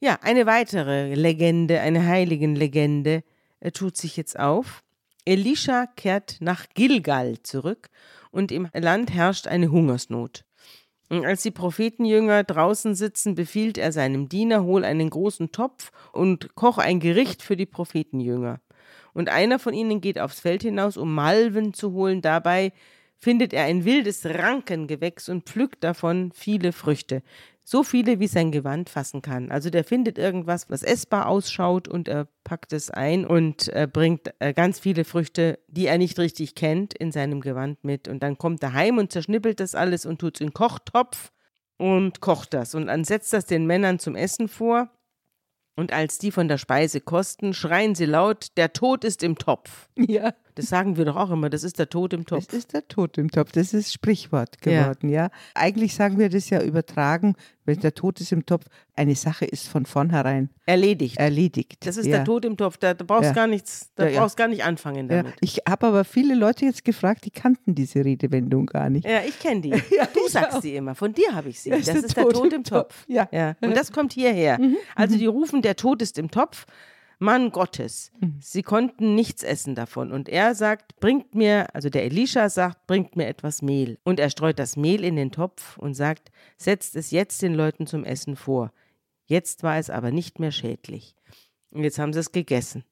Ja, eine weitere Legende, eine Heiligenlegende äh, tut sich jetzt auf. Elisha kehrt nach Gilgal zurück und im Land herrscht eine Hungersnot. Und als die Prophetenjünger draußen sitzen, befiehlt er seinem Diener, hol einen großen Topf und koch ein Gericht für die Prophetenjünger. Und einer von ihnen geht aufs Feld hinaus, um Malven zu holen. Dabei findet er ein wildes Rankengewächs und pflückt davon viele Früchte. So viele, wie sein Gewand fassen kann. Also der findet irgendwas, was essbar ausschaut und er packt es ein und äh, bringt äh, ganz viele Früchte, die er nicht richtig kennt, in seinem Gewand mit. Und dann kommt er heim und zerschnippelt das alles und tut es in Kochtopf und kocht das. Und dann setzt das den Männern zum Essen vor. Und als die von der Speise kosten, schreien sie laut, der Tod ist im Topf. Ja. Das sagen wir doch auch immer, das ist der Tod im Topf. Das ist der Tod im Topf. Das ist Sprichwort Ja. geworden, ja. Eigentlich sagen wir das ja übertragen, wenn der Tod ist im Topf, eine Sache ist von vornherein Erledigt. erledigt. Das ist ja. der Tod im Topf, da, da brauchst Ja. gar nichts, da Ja, ja. brauchst gar nicht anfangen Ja. damit. Ich habe aber viele Leute jetzt gefragt, die kannten diese Redewendung gar nicht. Ja, ich kenne die. *laughs* Ja, du sagst sie immer. Von dir habe ich sie. Das Das, ist ist der Tod, im Topf. Ja. ja. Und das kommt hierher. Also die rufen, der Tod ist im Topf. Mann Gottes. Sie konnten nichts essen davon. Und er sagt, bringt mir, also der Elisha sagt, bringt mir etwas Mehl. Und er streut das Mehl in den Topf und sagt, setzt es jetzt den Leuten zum Essen vor. Jetzt war es aber nicht mehr schädlich. Und jetzt haben sie es gegessen.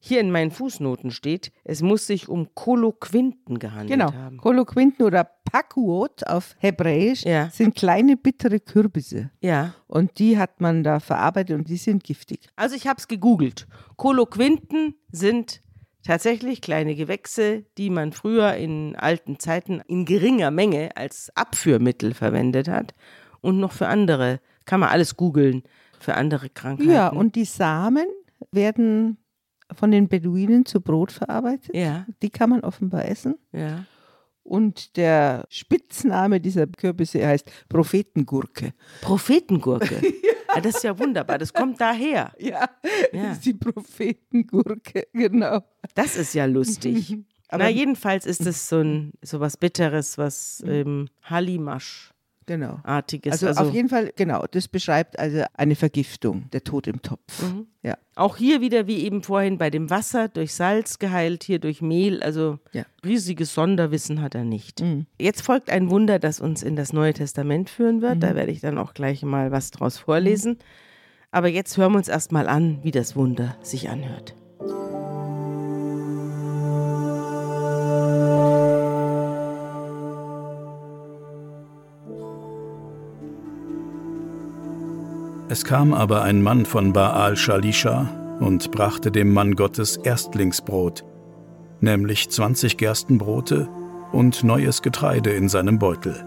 Hier in meinen Fußnoten steht, es muss sich um Koloquinten gehandelt Genau. haben. Koloquinten oder Pakuot auf Hebräisch Ja. sind kleine bittere Kürbisse. Ja. Und die hat man da verarbeitet und die sind giftig. Also ich habe es gegoogelt. Koloquinten sind tatsächlich kleine Gewächse, die man früher in alten Zeiten in geringer Menge als Abführmittel verwendet hat und noch für andere, kann man alles googeln, für andere Krankheiten. Ja, und die Samen werden von den Beduinen zu Brot verarbeitet. ja, Die kann man offenbar essen. ja. Und der Spitzname dieser Kürbisse heißt Prophetengurke. Prophetengurke. *laughs* ja. das ist ja wunderbar, das kommt daher. *laughs* Ja, Ja. das ist die Prophetengurke, *laughs* genau. Das ist ja lustig. Aber- Na, jedenfalls ist es so ein so was Bitteres, was ähm, Hallimasch-artiges. Genau. Also, also auf jeden Fall, genau, das beschreibt also eine Vergiftung, der Tod im Topf. Mhm. Ja. Auch hier wieder, wie eben vorhin bei dem Wasser, durch Salz geheilt, hier durch Mehl. Also Ja. riesiges Sonderwissen hat er nicht. Mhm. Jetzt folgt ein Wunder, das uns in das Neue Testament führen wird. Mhm. Da werde ich dann auch gleich mal was draus vorlesen. Aber jetzt hören wir uns erst mal an, wie das Wunder sich anhört. Es kam aber ein Mann von Baal Shalisha und brachte dem Mann Gottes Erstlingsbrot, nämlich 20 Gerstenbrote und neues Getreide in seinem Beutel.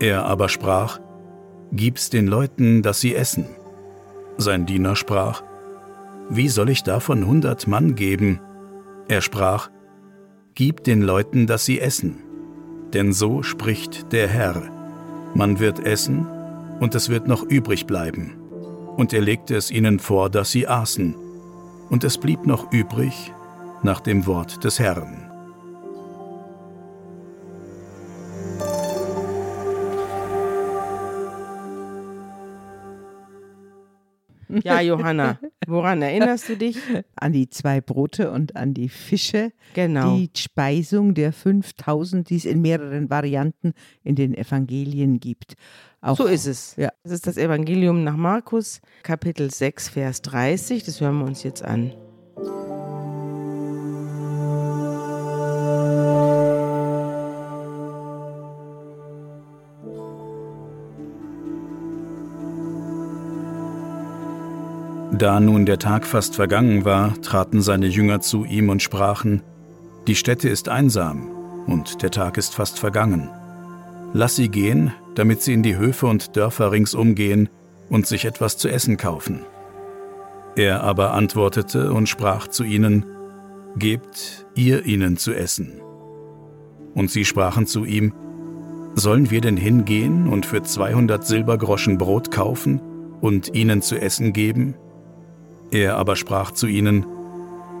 Er aber sprach, Gib's den Leuten, dass sie essen. Sein Diener sprach, Wie soll ich davon hundert Mann geben? Er sprach, Gib den Leuten, dass sie essen. Denn so spricht der Herr. Man wird essen und es wird noch übrig bleiben. Und er legte es ihnen vor, dass sie aßen. Und es blieb noch übrig, nach dem Wort des Herrn. Ja, Johanna, woran erinnerst du dich? An die zwei Brote und an die Fische. Genau. Die Speisung der 5000, die es in mehreren Varianten in den Evangelien gibt. Auch, so ist es. Ja. Das ist das Evangelium nach Markus, Kapitel 6, Vers 30. Das hören wir uns jetzt an. Da nun der Tag fast vergangen war, traten seine Jünger zu ihm und sprachen, Die Stätte ist einsam und der Tag ist fast vergangen. Lass sie gehen, damit sie in die Höfe und Dörfer ringsum gehen und sich etwas zu essen kaufen. Er aber antwortete und sprach zu ihnen, Gebt ihr ihnen zu essen. Und sie sprachen zu ihm, Sollen wir denn hingehen und für 200 Silbergroschen Brot kaufen und ihnen zu essen geben? Er aber sprach zu ihnen,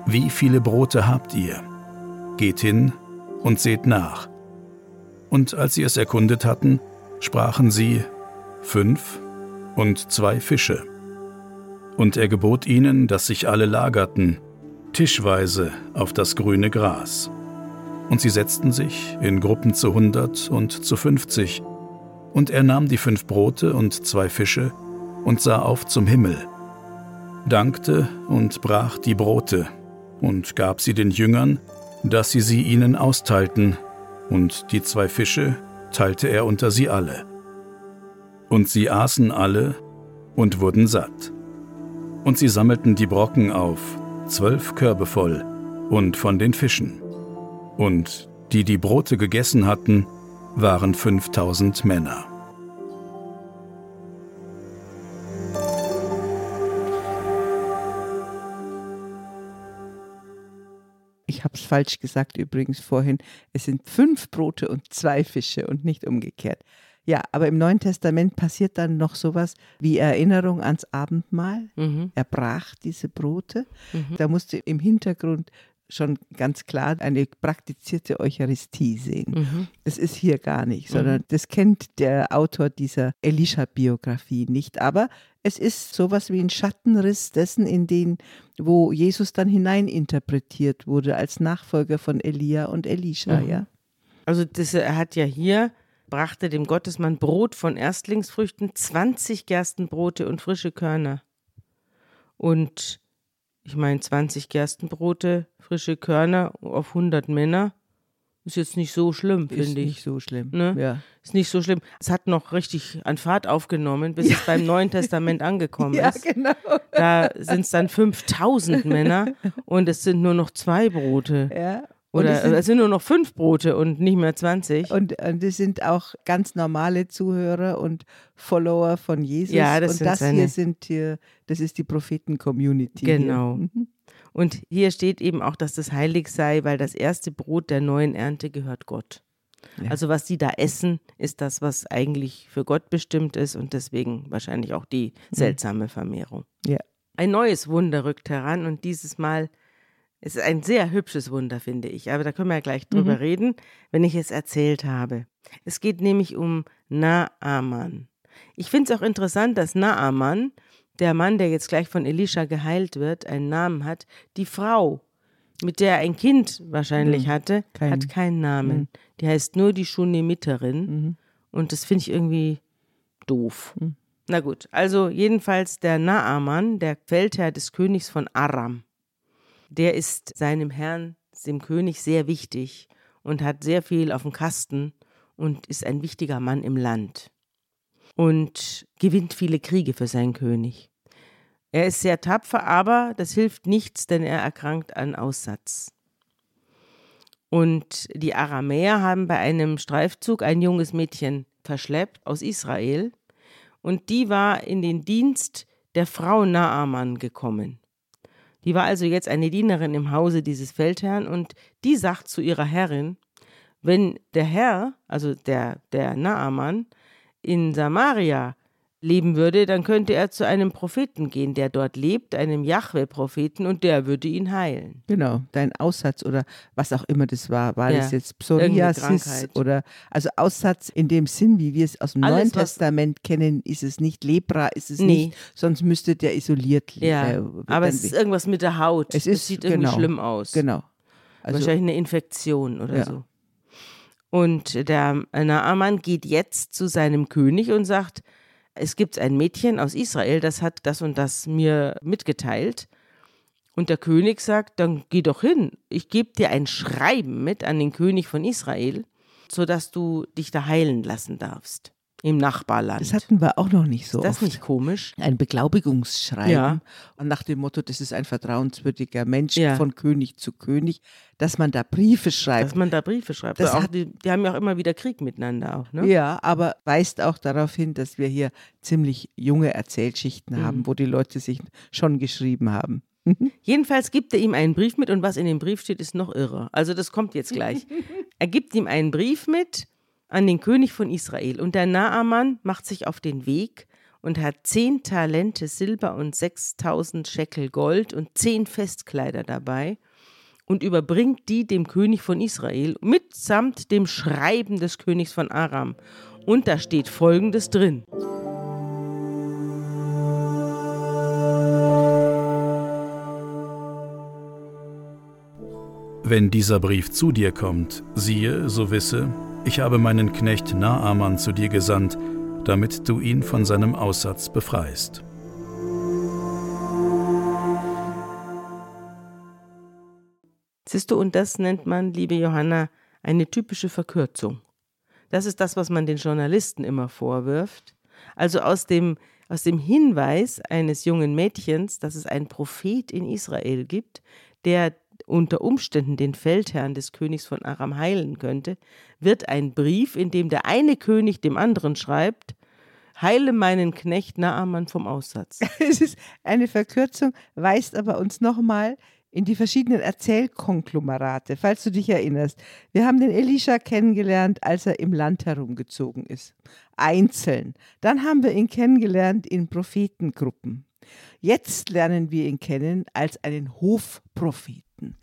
Wie viele Brote habt ihr? Geht hin und seht nach. Und als sie es erkundet hatten, sprachen sie, Fünf und zwei Fische. Und er gebot ihnen, dass sich alle lagerten, tischweise auf das grüne Gras. Und sie setzten sich in Gruppen zu hundert und zu fünfzig. Und er nahm die fünf Brote und zwei Fische und sah auf zum Himmel dankte und brach die Brote und gab sie den Jüngern, dass sie sie ihnen austeilten, und die zwei Fische teilte er unter sie alle. Und sie aßen alle und wurden satt. Und sie sammelten die Brocken auf, zwölf Körbe voll, und von den Fischen. Und die die Brote gegessen hatten, waren fünftausend Männer. Ich habe es falsch gesagt übrigens vorhin, es sind fünf Brote und zwei Fische und nicht umgekehrt. Ja, aber im Neuen Testament passiert dann noch sowas wie Erinnerung ans Abendmahl. Mhm. Er brach diese Brote. Mhm. Da musste im Hintergrund schon ganz klar eine praktizierte Eucharistie sehen. Mhm. Das ist hier gar nicht, sondern mhm. das kennt der Autor dieser Elisha-Biografie nicht. Aber es ist sowas wie ein Schattenriss dessen, in den, wo Jesus dann hineininterpretiert wurde als Nachfolger von Elia und Elisha, mhm. ja. Also das, er hat ja hier brachte dem Gottesmann Brot von Erstlingsfrüchten, 20 Gerstenbrote und frische Körner. Und ich meine, 20 Gerstenbrote, frische Körner auf 100 Männer. Ist jetzt nicht so schlimm, finde ich. Ist nicht so schlimm. Ne? Ja. Ist nicht so schlimm. Es hat noch richtig an Fahrt aufgenommen, bis ja. es beim Neuen Testament *laughs* angekommen ja, ist. Genau. Da sind es dann 5000 Männer *laughs* und es sind nur noch zwei Brote. Ja. Oder es sind, es sind, nur noch fünf Brote und nicht mehr 20. Und, und das sind auch ganz normale Zuhörer und Follower von Jesus. Ja, das und sind das seine. hier sind hier, das ist die Propheten-Community. Genau. Mhm. Und hier steht eben auch, dass das heilig sei, weil das erste Brot der neuen Ernte gehört Gott. Ja. Also was sie da essen, ist das, was eigentlich für Gott bestimmt ist und deswegen wahrscheinlich auch die mhm. seltsame Vermehrung. Ja. Ein neues Wunder rückt heran und dieses Mal es ist ein sehr hübsches Wunder, finde ich. Aber da können wir ja gleich drüber mhm. reden, wenn ich es erzählt habe. Es geht nämlich um Naaman. Ich finde es auch interessant, dass Naaman, der Mann, der jetzt gleich von Elisha geheilt wird, einen Namen hat. Die Frau, mit der er ein Kind wahrscheinlich mhm. hatte, Kein. hat keinen Namen. Mhm. Die heißt nur die Schunemiterin. Mhm. Und das finde ich irgendwie doof. Mhm. Na gut, also jedenfalls der Naaman, der Feldherr des Königs von Aram der ist seinem Herrn, dem König, sehr wichtig und hat sehr viel auf dem Kasten und ist ein wichtiger Mann im Land und gewinnt viele Kriege für seinen König. Er ist sehr tapfer, aber das hilft nichts, denn er erkrankt an Aussatz. Und die Aramäer haben bei einem Streifzug ein junges Mädchen verschleppt aus Israel und die war in den Dienst der Frau Naaman gekommen. Die war also jetzt eine Dienerin im Hause dieses Feldherrn und die sagt zu ihrer Herrin, wenn der Herr, also der, der Naaman, in Samaria leben würde, dann könnte er zu einem Propheten gehen, der dort lebt, einem Jahwe-Propheten, und der würde ihn heilen. Genau, dein Aussatz oder was auch immer das war. War Ja, das jetzt Psoriasis oder also Aussatz in dem Sinn, wie wir es aus dem Alles, Neuen Testament kennen, ist es nicht Lepra, ist es Nee. nicht, sonst müsste der isoliert leben. Ja, äh, aber es ist irgendwas mit der Haut. Es das ist- sieht irgendwie genau, schlimm aus. genau. Also Wahrscheinlich eine Infektion oder Ja. so. Und der Naaman geht jetzt zu seinem König und sagt, es gibt ein Mädchen aus Israel, das hat das und das mir mitgeteilt. Und der König sagt, dann geh doch hin. Ich gebe dir ein Schreiben mit an den König von Israel, sodass du dich da heilen lassen darfst im Nachbarland. das hatten wir auch noch nicht so Ist das oft. nicht komisch? ein Beglaubigungsschreiben Ja. und nach dem Motto, das ist ein vertrauenswürdiger Mensch Ja. von König zu König, dass man da Briefe schreibt. Dass man da Briefe schreibt. Das auch hat- die, die haben ja auch immer wieder Krieg miteinander auch, ne? Ja, aber weist auch darauf hin, dass wir hier ziemlich junge Erzählschichten Mhm. haben, wo die Leute sich schon geschrieben haben. *laughs* Jedenfalls gibt er ihm einen Brief mit und was in dem Brief steht, ist noch irre. Also das kommt jetzt gleich. *laughs* er gibt ihm einen Brief mit an den König von Israel und der Naaman macht sich auf den Weg und hat zehn Talente Silber und 6000 Schekel Gold und zehn Festkleider dabei und überbringt die dem König von Israel mitsamt dem Schreiben des Königs von Aram. Und da steht Folgendes drin. Wenn dieser Brief zu dir kommt, siehe, so wisse, ich habe meinen Knecht Naaman zu dir gesandt, damit du ihn von seinem Aussatz befreist. Siehst du, und das nennt man, liebe Johanna, eine typische Verkürzung. Das ist das, was man den Journalisten immer vorwirft. Also aus dem, aus dem Hinweis eines jungen Mädchens, dass es einen Prophet in Israel gibt, der unter Umständen den Feldherrn des Königs von Aram heilen könnte, wird ein Brief, in dem der eine König dem anderen schreibt, heile meinen Knecht Naaman vom Aussatz. *laughs* Es ist eine Verkürzung, weist aber uns nochmal in die verschiedenen Erzählkonglomerate, falls du dich erinnerst. Wir haben den Elisha kennengelernt, als er im Land herumgezogen ist. Einzeln. Dann haben wir ihn kennengelernt in Prophetengruppen. Jetzt lernen wir ihn kennen als einen Hofpropheten,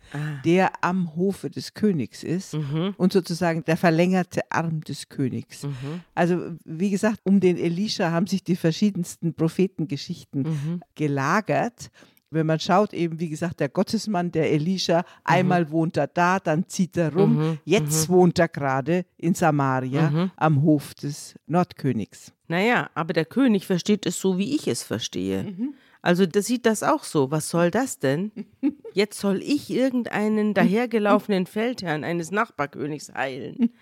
der am Hofe des Königs ist und sozusagen der verlängerte Arm des Königs. Also wie gesagt, um den Elisha haben sich die verschiedensten Prophetengeschichten gelagert. Wenn man schaut, eben wie gesagt, der Gottesmann, der Elisha, einmal wohnt er da, dann zieht er rum. Jetzt wohnt er gerade in Samaria am Hof des Nordkönigs. Naja, aber der König versteht es so, wie ich es verstehe. Also der sieht das auch so. Was soll das denn? *laughs* Jetzt soll ich irgendeinen dahergelaufenen Feldherrn eines Nachbarkönigs heilen.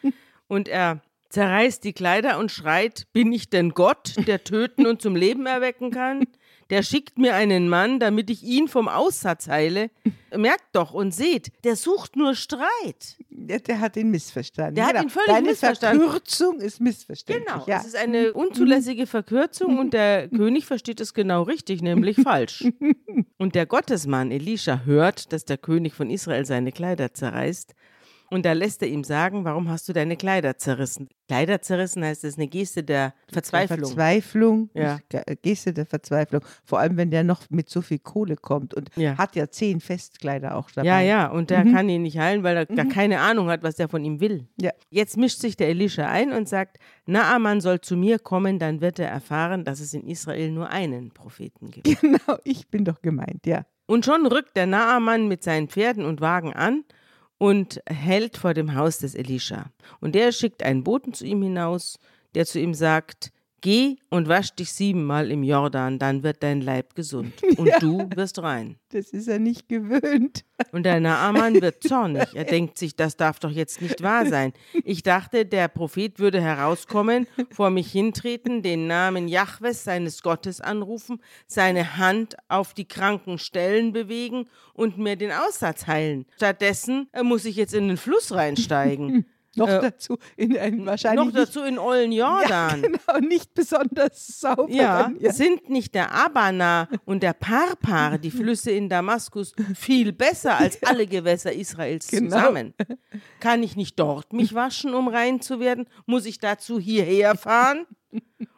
Und er zerreißt die Kleider und schreit, bin ich denn Gott, der töten und zum Leben erwecken kann? Der schickt mir einen Mann, damit ich ihn vom Aussatz heile. Merkt doch und seht, der sucht nur Streit. Der, der hat ihn missverstanden. Der hat Genau. ihn völlig Deine missverstanden. Verkürzung ist missverständlich. Genau, ja. es ist eine unzulässige Verkürzung und der König versteht es genau richtig, nämlich *laughs* falsch. Und der Gottesmann Elisha hört, dass der König von Israel seine Kleider zerreißt. Und da lässt er ihm sagen, warum hast du deine Kleider zerrissen? Kleider zerrissen heißt, das ist eine Geste der Verzweiflung. Verzweiflung, Ja. Ge- Geste der Verzweiflung. Vor allem, wenn der noch mit so viel Kohle kommt und Ja. hat ja zehn Festkleider auch dabei. Ja, ja, und der kann ihn nicht heilen, weil er gar keine Ahnung hat, was er von ihm will. Ja. Jetzt mischt sich der Elisha ein und sagt, Naaman soll zu mir kommen, dann wird er erfahren, dass es in Israel nur einen Propheten gibt. *laughs* Genau, ich bin doch gemeint, ja. Und schon rückt der Naaman mit seinen Pferden und Wagen an und hält vor dem Haus des Elisha. Und der schickt einen Boten zu ihm hinaus, der zu ihm sagt, Geh und wasch dich siebenmal im Jordan, dann wird dein Leib gesund *laughs* und du wirst rein. Das ist er nicht gewöhnt. Und der Naaman wird zornig. Er denkt sich, das darf doch jetzt nicht wahr sein. Ich dachte, der Prophet würde herauskommen, vor mich hintreten, den Namen Jahwes, seines Gottes anrufen, seine Hand auf die kranken Stellen bewegen und mir den Aussatz heilen. Stattdessen äh, muss ich jetzt in den Fluss reinsteigen. *laughs* Noch Äh, dazu in einen wahrscheinlich Noch dazu in Ollen Jordan. Nicht, genau, nicht besonders sauber. Ja, sind nicht der Abana und der Parpar, die Flüsse in Damaskus, viel besser als *laughs* alle Gewässer Israels Genau. zusammen? Kann ich nicht dort mich waschen, um rein zu werden? Muss ich dazu hierher fahren?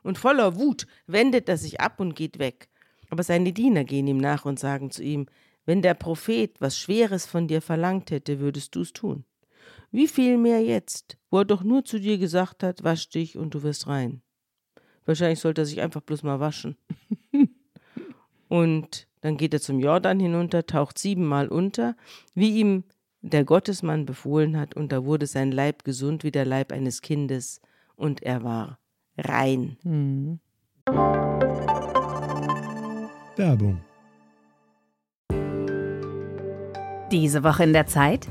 Und voller Wut wendet er sich ab und geht weg. Aber seine Diener gehen ihm nach und sagen zu ihm, wenn der Prophet was Schweres von dir verlangt hätte, würdest du es tun. Wie viel mehr jetzt, wo er doch nur zu dir gesagt hat, wasch dich und du wirst rein. Wahrscheinlich sollte er sich einfach bloß mal waschen. *laughs* und dann geht er zum Jordan hinunter, taucht siebenmal unter, wie ihm der Gottesmann befohlen hat, und da wurde sein Leib gesund wie der Leib eines Kindes, und er war rein. Mhm. Werbung. Diese Woche in der Zeit?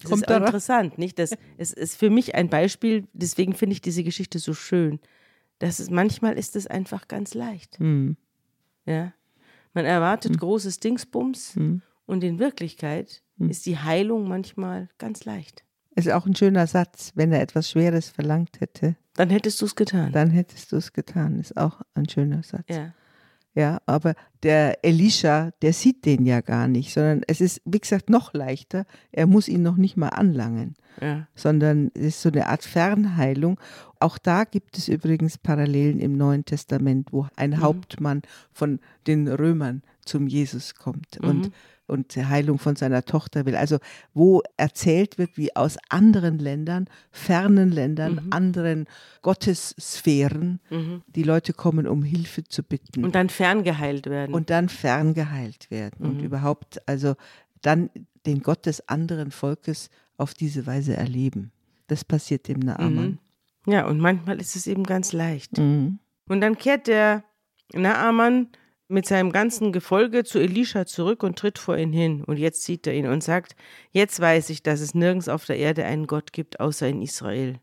das Kommt ist auch interessant, nicht? Das es ist für mich ein Beispiel, deswegen finde ich diese Geschichte so schön. Das ist, manchmal ist es einfach ganz leicht. Mhm. Ja. Man erwartet mhm. großes Dingsbums mhm. und in Wirklichkeit mhm. ist die Heilung manchmal ganz leicht. Ist auch ein schöner Satz, wenn er etwas Schweres verlangt hätte. Dann hättest du es getan. Dann hättest du es getan, ist auch ein schöner Satz. Ja. Ja, aber der Elisha, der sieht den ja gar nicht, sondern es ist, wie gesagt, noch leichter. Er muss ihn noch nicht mal anlangen, ja. sondern es ist so eine Art Fernheilung. Auch da gibt es übrigens Parallelen im Neuen Testament, wo ein mhm. Hauptmann von den Römern zum Jesus kommt. Mhm. Und und die Heilung von seiner Tochter will. Also wo erzählt wird, wie aus anderen Ländern, fernen Ländern, mhm. anderen Gottessphären, mhm. die Leute kommen, um Hilfe zu bitten. Und dann ferngeheilt werden. Und dann ferngeheilt werden. Mhm. Und überhaupt, also dann den Gott des anderen Volkes auf diese Weise erleben. Das passiert dem Naaman. Mhm. Ja, und manchmal ist es eben ganz leicht. Mhm. Und dann kehrt der Naaman mit seinem ganzen Gefolge zu Elisha zurück und tritt vor ihn hin. Und jetzt sieht er ihn und sagt, jetzt weiß ich, dass es nirgends auf der Erde einen Gott gibt, außer in Israel.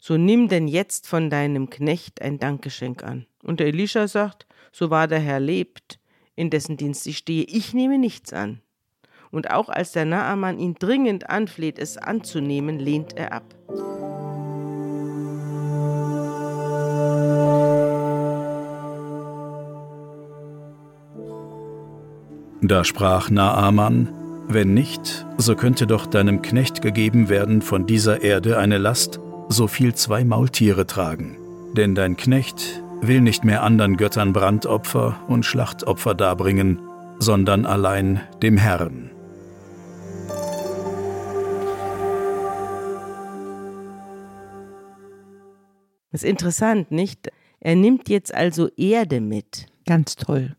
So nimm denn jetzt von deinem Knecht ein Dankgeschenk an. Und der Elisha sagt, so wahr der Herr lebt, in dessen Dienst ich stehe, ich nehme nichts an. Und auch als der Naaman ihn dringend anfleht, es anzunehmen, lehnt er ab. Da sprach Naaman, wenn nicht, so könnte doch deinem Knecht gegeben werden von dieser Erde eine Last, so viel zwei Maultiere tragen. Denn dein Knecht will nicht mehr anderen Göttern Brandopfer und Schlachtopfer darbringen, sondern allein dem Herrn. Das ist interessant, nicht? Er nimmt jetzt also Erde mit. Ganz toll.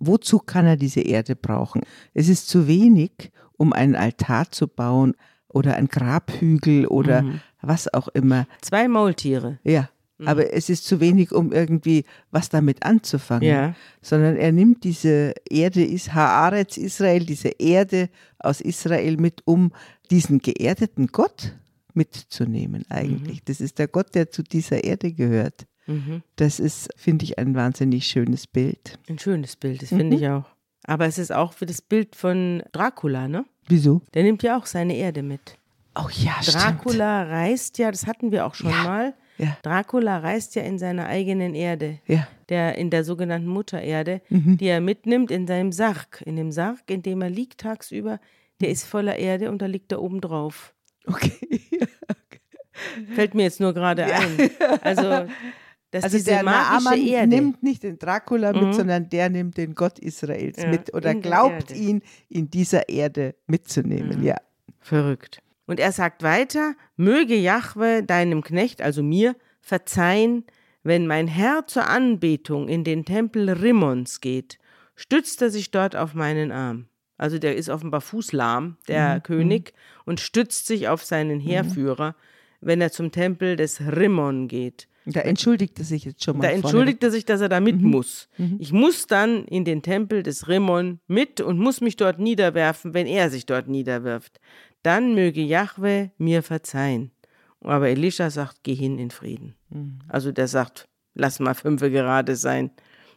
Wozu kann er diese Erde brauchen? Es ist zu wenig, um einen Altar zu bauen oder ein Grabhügel oder mhm. was auch immer. Zwei Maultiere. Ja. Mhm. Aber es ist zu wenig, um irgendwie was damit anzufangen. Ja. Sondern er nimmt diese Erde, ist Haaretz Israel, diese Erde aus Israel mit, um diesen geerdeten Gott mitzunehmen eigentlich. Mhm. Das ist der Gott, der zu dieser Erde gehört. Mhm. Das ist, finde ich, ein wahnsinnig schönes Bild. Ein schönes Bild, das finde mhm. ich auch. Aber es ist auch wie das Bild von Dracula, ne? Wieso? Der nimmt ja auch seine Erde mit. Oh ja, Dracula stimmt. reist ja, das hatten wir auch schon ja, mal. Ja. Dracula reist ja in seiner eigenen Erde, ja. der in der sogenannten Muttererde, mhm. die er mitnimmt in seinem Sarg. In dem Sarg, in dem er liegt tagsüber, der ist voller Erde und da liegt er oben drauf. Okay. *laughs* okay. Fällt mir jetzt nur gerade ein. Also dass also der magische Erde nimmt nicht den Dracula mit, mhm. sondern der nimmt den Gott Israels ja, mit oder glaubt ihn in dieser Erde mitzunehmen. Mhm. Ja. Verrückt. Und er sagt weiter: Möge Jahwe deinem Knecht, also mir, verzeihen, wenn mein Herr zur Anbetung in den Tempel Rimmons geht, stützt er sich dort auf meinen Arm. Also der ist offenbar fußlahm, der mhm. König, und stützt sich auf seinen mhm. Heerführer, wenn er zum Tempel des Rimmon geht. Da entschuldigt er sich jetzt schon mal. Da entschuldigt er sich, dass er da mit mhm. muss. Mhm. Ich muss dann in den Tempel des Rimmon mit und muss mich dort niederwerfen, wenn er sich dort niederwirft. Dann möge Jahwe mir verzeihen. Aber Elisha sagt, geh hin in Frieden. Mhm. Also der sagt, lass mal fünfe gerade sein.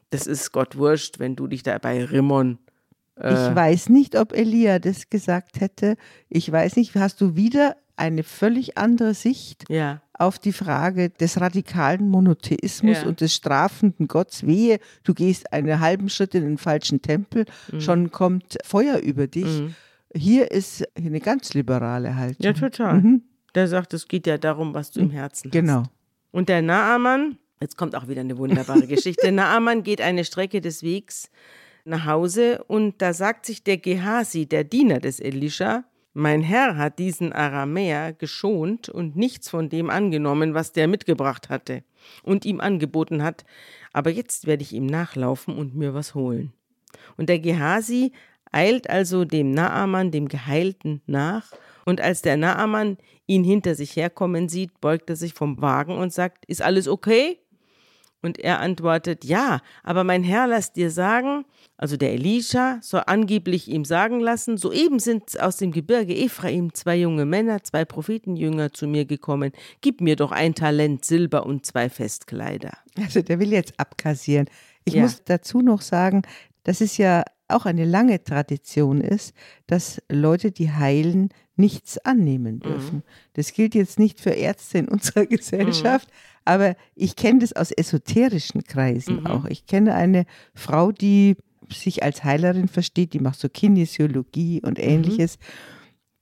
das ist Gott wurscht, wenn du dich da bei Rimmon. Äh, ich weiß nicht, ob Elia das gesagt hätte. Ich weiß nicht, hast du wieder eine völlig andere Sicht ja. auf die Frage des radikalen Monotheismus Ja. und des strafenden Gottes. Wehe, du gehst einen halben Schritt in den falschen Tempel, Mhm. schon kommt Feuer über dich. Hier ist eine ganz liberale Haltung. Ja, total. Mhm. Der sagt, es geht ja darum, was du im Herzen hast. Genau. Und der Naaman, jetzt kommt auch wieder eine wunderbare Geschichte. *laughs* Naaman geht eine Strecke des Wegs nach Hause und da sagt sich der Gehasi, der Diener des Elisha, mein Herr hat diesen Aramäer geschont und nichts von dem angenommen, was der mitgebracht hatte und ihm angeboten hat. Aber jetzt werde ich ihm nachlaufen und mir was holen. Und der Gehasi eilt also dem Naaman, dem Geheilten, nach. Und als der Naaman ihn hinter sich herkommen sieht, beugt er sich vom Wagen und sagt, ist alles okay? Und er antwortet, ja, aber mein Herr, lass dir sagen, also der Elisha soll angeblich ihm sagen lassen, soeben sind aus dem Gebirge Ephraim zwei junge Männer, zwei Prophetenjünger zu mir gekommen, gib mir doch ein Talent Silber und zwei Festkleider. Also der will jetzt abkassieren. Ich Ja. muss dazu noch sagen, dass es ja auch eine lange Tradition ist, dass Leute, die heilen, nichts annehmen dürfen. Das gilt jetzt nicht für Ärzte in unserer *laughs* Gesellschaft, aber ich kenne das aus esoterischen Kreisen auch. Ich kenne eine Frau, die sich als Heilerin versteht, die macht so Kinesiologie und ähnliches.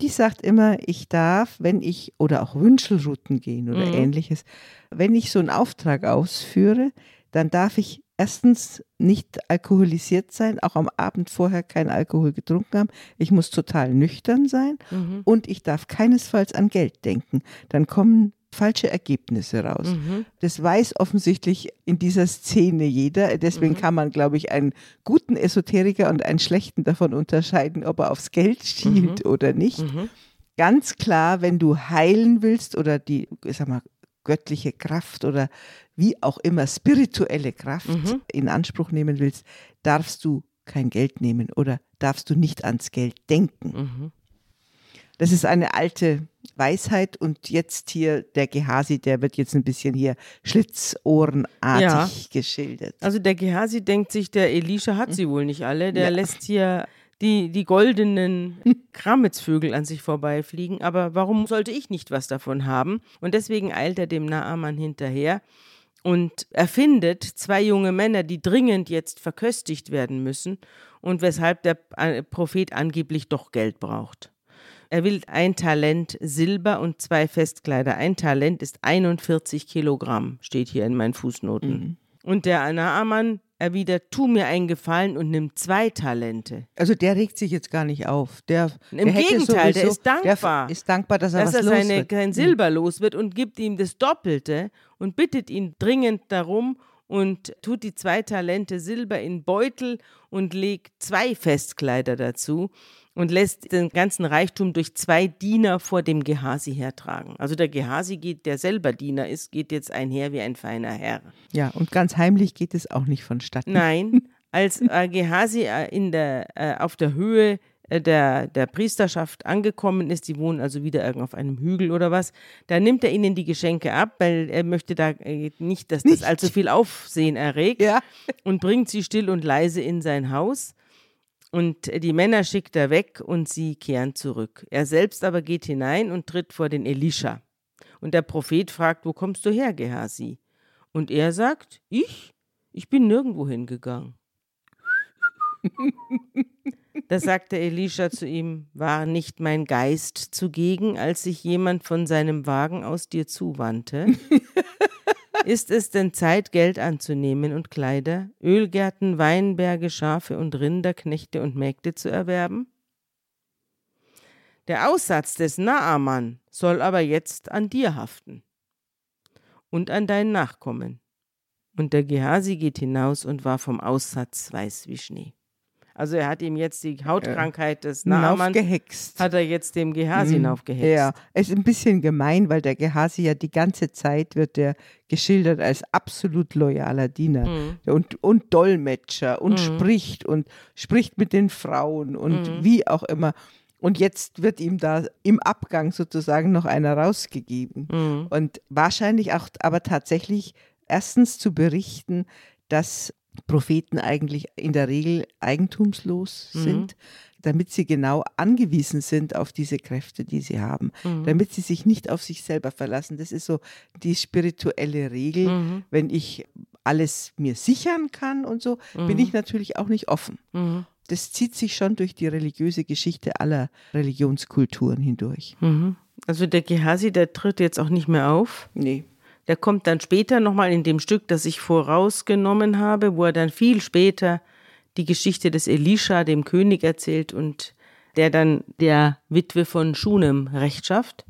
Die sagt immer, ich darf, wenn ich, oder auch Wünschelrouten gehen oder Mhm. ähnliches, wenn ich so einen Auftrag ausführe, dann darf ich erstens nicht alkoholisiert sein, auch am Abend vorher keinen Alkohol getrunken haben. Ich muss total nüchtern sein Mhm. und ich darf keinesfalls an Geld denken. Dann kommen falsche Ergebnisse raus. Mhm. Das weiß offensichtlich in dieser Szene jeder. Deswegen kann man, glaube ich, einen guten Esoteriker und einen schlechten davon unterscheiden, ob er aufs Geld schielt oder nicht. Mhm. Ganz klar, wenn du heilen willst oder die, sag mal, göttliche Kraft oder wie auch immer spirituelle Kraft Mhm. in Anspruch nehmen willst, darfst du kein Geld nehmen oder darfst du nicht ans Geld denken. Das ist eine alte Weisheit und jetzt hier der Gehasi, der wird jetzt ein bisschen hier schlitzohrenartig Ja. geschildert. Also der Gehasi denkt sich, der Elisha hat sie wohl nicht alle. Der lässt hier die, die goldenen *laughs* Kramitzvögel an sich vorbeifliegen. Aber warum sollte ich nicht was davon haben? Und deswegen eilt er dem Naaman hinterher und erfindet zwei junge Männer, die dringend jetzt verköstigt werden müssen und weshalb der äh, Prophet angeblich doch Geld braucht. Er will ein Talent Silber und zwei Festkleider. Ein Talent ist 41 Kilogramm, steht hier in meinen Fußnoten. Und der Naaman erwidert, tu mir einen Gefallen und nimm zwei Talente. Also der regt sich jetzt gar nicht auf. Der, Im der Gegenteil, der sowieso- ist dankbar. Der ist dankbar, dass er dass was er los seine, wird. sein Silber los wird und gibt ihm das Doppelte und bittet ihn dringend darum und tut die zwei Talente Silber in Beutel und legt zwei Festkleider dazu und lässt den ganzen Reichtum durch zwei Diener vor dem Gehasi hertragen. Also der Gehasi geht, der selber Diener ist, geht jetzt einher wie ein feiner Herr. Ja, und ganz heimlich geht es auch nicht vonstatten. Nein, *laughs* als äh, Gehasi äh, in der, äh, auf der Höhe äh, der, der Priesterschaft angekommen ist, die wohnen also wieder irgendwo auf einem Hügel oder was, da nimmt er ihnen die Geschenke ab, weil er möchte da äh, nicht, dass das Nicht. allzu viel Aufsehen erregt Ja. und bringt sie still und leise in sein Haus. Und die Männer schickt er weg und sie kehren zurück. Er selbst aber geht hinein und tritt vor den Elisha. Und der Prophet fragt, wo kommst du her, Gehasi? Und er sagt, ich? Ich bin nirgendwo hingegangen. *laughs* Da sagte Elisha zu ihm, war nicht mein Geist zugegen, als sich jemand von seinem Wagen aus dir zuwandte? *laughs* Ist es denn Zeit, Geld anzunehmen und Kleider, Ölgärten, Weinberge, Schafe und Rinder, Knechte und Mägde zu erwerben? Der Aussatz des Naaman soll aber jetzt an dir haften und an deinen Nachkommen. Und der Gehasi geht hinaus und war vom Aussatz weiß wie Schnee. Also er hat ihm jetzt die Hautkrankheit des Naaman, Hinaufgehext. hat er jetzt dem Gehasi Mhm. hinaufgehext. Ja, es ist ein bisschen gemein, weil der Gehasi ja die ganze Zeit wird der geschildert als absolut loyaler Diener Mhm. und, und Dolmetscher und spricht und spricht mit den Frauen und Mhm. wie auch immer. Und jetzt wird ihm da im Abgang sozusagen noch einer rausgegeben. Mhm. Und wahrscheinlich auch aber tatsächlich erstens zu berichten, dass Propheten eigentlich in der Regel eigentumslos Mhm. sind, damit sie genau angewiesen sind auf diese Kräfte, die sie haben, Mhm. damit sie sich nicht auf sich selber verlassen. Das ist so die spirituelle Regel. Mhm. Wenn ich alles mir sichern kann und so, bin ich natürlich auch nicht offen. Mhm. Das zieht sich schon durch die religiöse Geschichte aller Religionskulturen hindurch. Mhm. Also der Gehasi, der tritt jetzt auch nicht mehr auf. Nee. Der kommt dann später nochmal in dem Stück, das ich vorausgenommen habe, wo er dann viel später die Geschichte des Elisha, dem König, erzählt und der dann der Witwe von Schunem Recht schafft.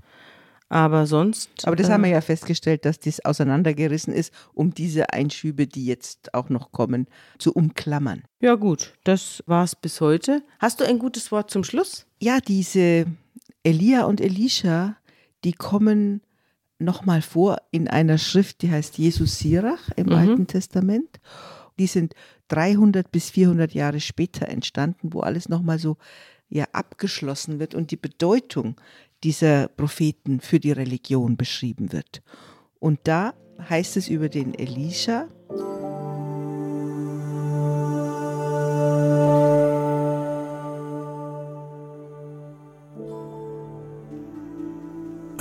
Aber sonst. Aber das äh, haben wir ja festgestellt, dass das auseinandergerissen ist, um diese Einschübe, die jetzt auch noch kommen, zu umklammern. Ja, gut, das war's bis heute. Hast du ein gutes Wort zum Schluss? Ja, diese Elia und Elisha, die kommen nochmal vor in einer Schrift, die heißt Jesus Sirach im Mhm. Alten Testament. Die sind 300 bis 400 Jahre später entstanden, wo alles nochmal so ja abgeschlossen wird und die Bedeutung dieser Propheten für die Religion beschrieben wird. Und da heißt es über den Elisha,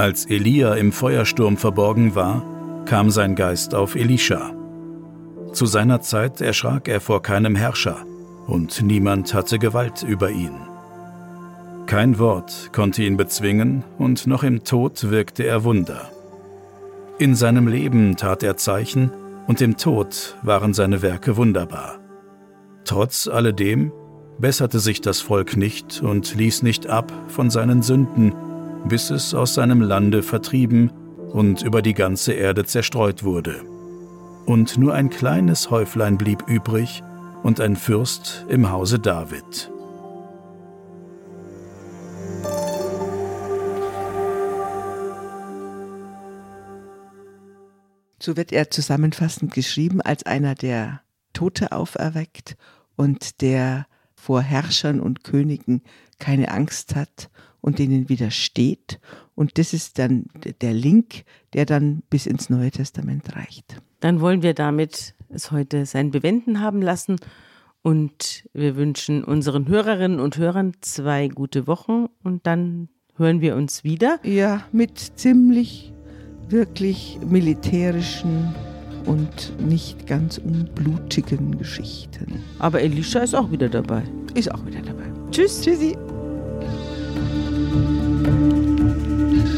Als Elia im Feuersturm verborgen war, kam sein Geist auf Elisha. Zu seiner Zeit erschrak er vor keinem Herrscher, und niemand hatte Gewalt über ihn. Kein Wort konnte ihn bezwingen, und noch im Tod wirkte er Wunder. In seinem Leben tat er Zeichen, und im Tod waren seine Werke wunderbar. Trotz alledem besserte sich das Volk nicht und ließ nicht ab von seinen Sünden, bis es aus seinem Lande vertrieben und über die ganze Erde zerstreut wurde. Und nur ein kleines Häuflein blieb übrig und ein Fürst im Hause David. So wird er zusammenfassend geschrieben als einer, der Tote auferweckt und der vor Herrschern und Königen keine Angst hat und denen widersteht. Und das ist dann der Link, der dann bis ins Neue Testament reicht. Dann wollen wir damit es heute sein Bewenden haben lassen und wir wünschen unseren Hörerinnen und Hörern zwei gute Wochen und dann hören wir uns wieder. Ja, mit ziemlich wirklich militärischen und nicht ganz unblutigen Geschichten. Aber Elisha ist auch wieder dabei. Ist auch wieder dabei. Tschüss. Tschüssi.